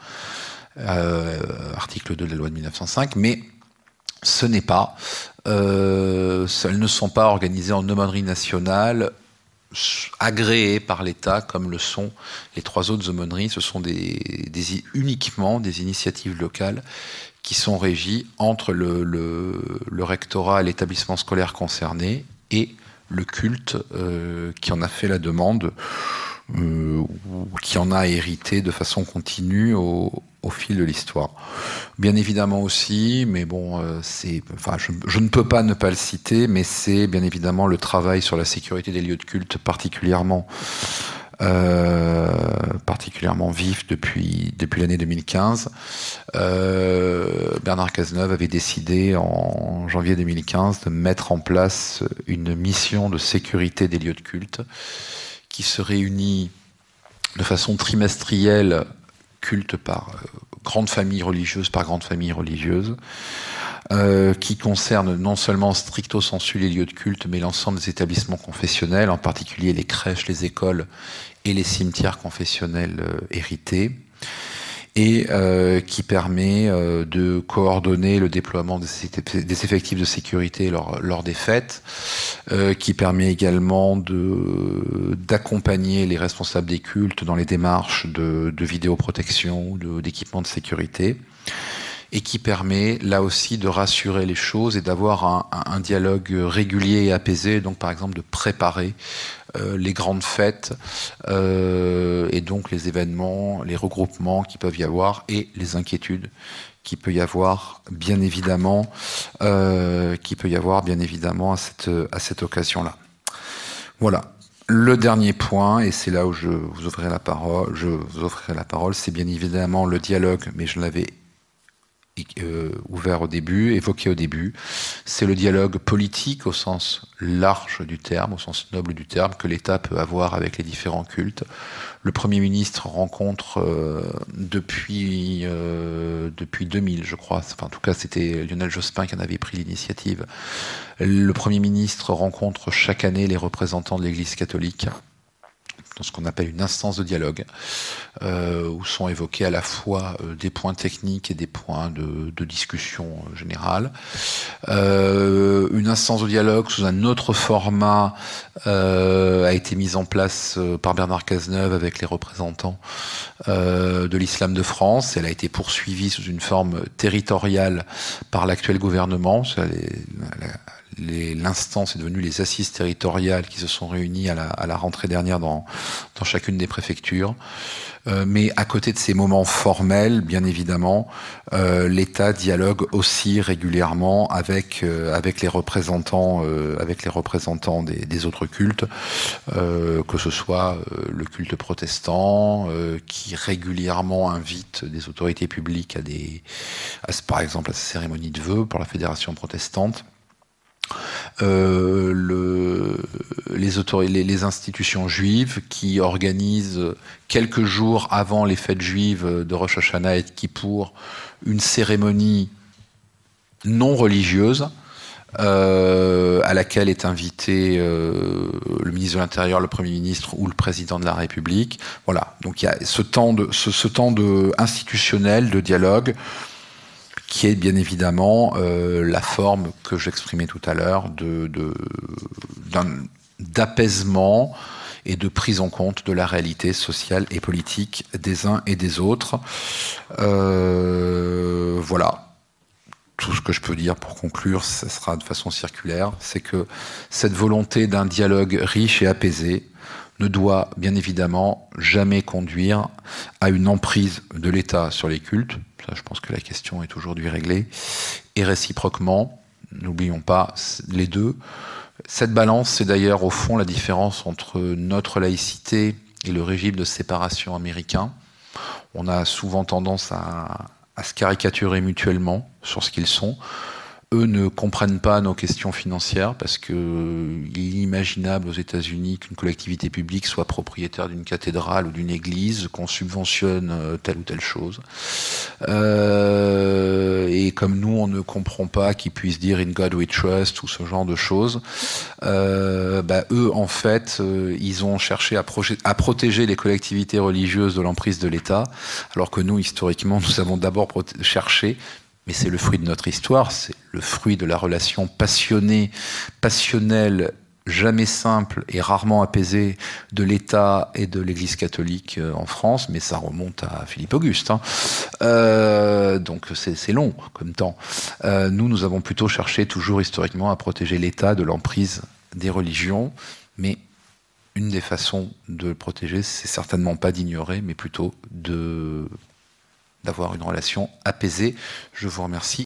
euh, article 2 de la loi de 1905, mais ce n'est pas, euh, elles ne sont pas organisées en aumônerie nationale agréées par l'État comme le sont les trois autres aumôneries. Ce sont uniquement des initiatives locales qui sont régies entre le, le, le rectorat et l'établissement scolaire concerné et le culte euh, qui en a fait la demande euh, ou qui en a hérité de façon continue au, fil de l'histoire. Bien évidemment aussi, mais bon, euh, c'est, enfin, je, ne peux pas ne pas le citer, mais c'est bien évidemment le travail sur la sécurité des lieux de culte particulièrement. Euh, particulièrement vif depuis, l'année 2015. Euh, Bernard Cazeneuve avait décidé en janvier 2015 de mettre en place une mission de sécurité des lieux de culte qui se réunit de façon trimestrielle culte par euh, grande famille religieuse par grande famille religieuse, qui concerne non seulement stricto sensu les lieux de culte, mais l'ensemble des établissements confessionnels, en particulier les crèches, les écoles et les cimetières confessionnels euh, hérités et euh, qui permet euh, de coordonner le déploiement des, effectifs de sécurité lors, lors des fêtes, euh, qui permet également d'accompagner les responsables des cultes dans les démarches de, de vidéoprotection, d'équipement de, de sécurité et qui permet là aussi de rassurer les choses et d'avoir un, un, dialogue régulier et apaisé, donc par exemple de préparer les grandes fêtes euh, et donc les événements, les regroupements qui peuvent y avoir et les inquiétudes qui peut y avoir bien évidemment, euh, qui peut y avoir bien évidemment à cette, à cette occasion-là. Voilà. Le dernier point, et c'est là où je vous offrirai la parole, je vous offrirai la parole, c'est bien évidemment le dialogue, mais je l'avais euh, ouvert au début, évoqué au début, c'est le dialogue politique au sens large du terme, au sens noble du terme, que l'État peut avoir avec les différents cultes. Le Premier ministre rencontre euh, depuis, euh, depuis 2000, je crois, enfin, en tout cas c'était Lionel Jospin qui en avait pris l'initiative. Le Premier ministre rencontre chaque année les représentants de l'Église catholique dans ce qu'on appelle une instance de dialogue, euh, où sont évoqués à la fois euh, des points techniques et des points de, discussion euh, générale. Une instance de dialogue sous un autre format a été mise en place par Bernard Cazeneuve avec les représentants de l'islam de France. Elle a été poursuivie sous une forme territoriale par l'actuel gouvernement. L'instance est devenue les assises territoriales qui se sont réunies à la, à la rentrée dernière dans, dans, chacune des préfectures. Euh, mais à côté de ces moments formels, bien évidemment, euh, l'État dialogue aussi régulièrement avec euh, avec les représentants euh, avec les représentants des, des autres cultes, euh, que ce soit le culte protestant qui régulièrement invite des autorités publiques à des à, par exemple à ces cérémonies de vœux pour la fédération protestante euh, le, les, les, institutions juives qui organisent quelques jours avant les fêtes juives de Rosh Hashanah et de Kippour une cérémonie non religieuse euh, à laquelle est invité euh, le ministre de l'Intérieur, le Premier ministre ou le Président de la République. Voilà. Donc il y a ce temps de ce temps de institutionnel de dialogue qui est bien évidemment euh, la forme que j'exprimais tout à l'heure d'apaisement et de prise en compte de la réalité sociale et politique des uns et des autres. Euh, voilà. Tout ce que je peux dire pour conclure, ce sera de façon circulaire, c'est que cette volonté d'un dialogue riche et apaisé ne doit bien évidemment jamais conduire à une emprise de l'État sur les cultes. Je pense que la question est aujourd'hui réglée. Et réciproquement, n'oublions pas les deux. Cette balance, c'est d'ailleurs au fond la différence entre notre laïcité et le régime de séparation américain. On a souvent tendance à se caricaturer mutuellement sur ce qu'ils sont eux ne comprennent pas nos questions financières parce que il est inimaginable aux États-Unis qu'une collectivité publique soit propriétaire d'une cathédrale ou d'une église, qu'on subventionne euh, telle ou telle chose. Euh, et comme nous, on ne comprend pas qu'ils puissent dire In God We Trust ou ce genre de choses, euh, bah, eux, en fait, euh, ils ont cherché à, protéger les collectivités religieuses de l'emprise de l'État, alors que nous, historiquement, [laughs] nous avons d'abord cherché mais c'est le fruit de notre histoire, c'est le fruit de la relation passionnée, passionnelle, jamais simple et rarement apaisée de l'État et de l'Église catholique euh, en France, mais ça remonte à Philippe Auguste. Hein. Euh, donc c'est long comme temps. Euh, nous, nous avons plutôt cherché toujours historiquement à protéger l'État de l'emprise des religions, mais une des façons de le protéger, c'est certainement pas d'ignorer, mais plutôt de d'avoir une relation apaisée. Je vous remercie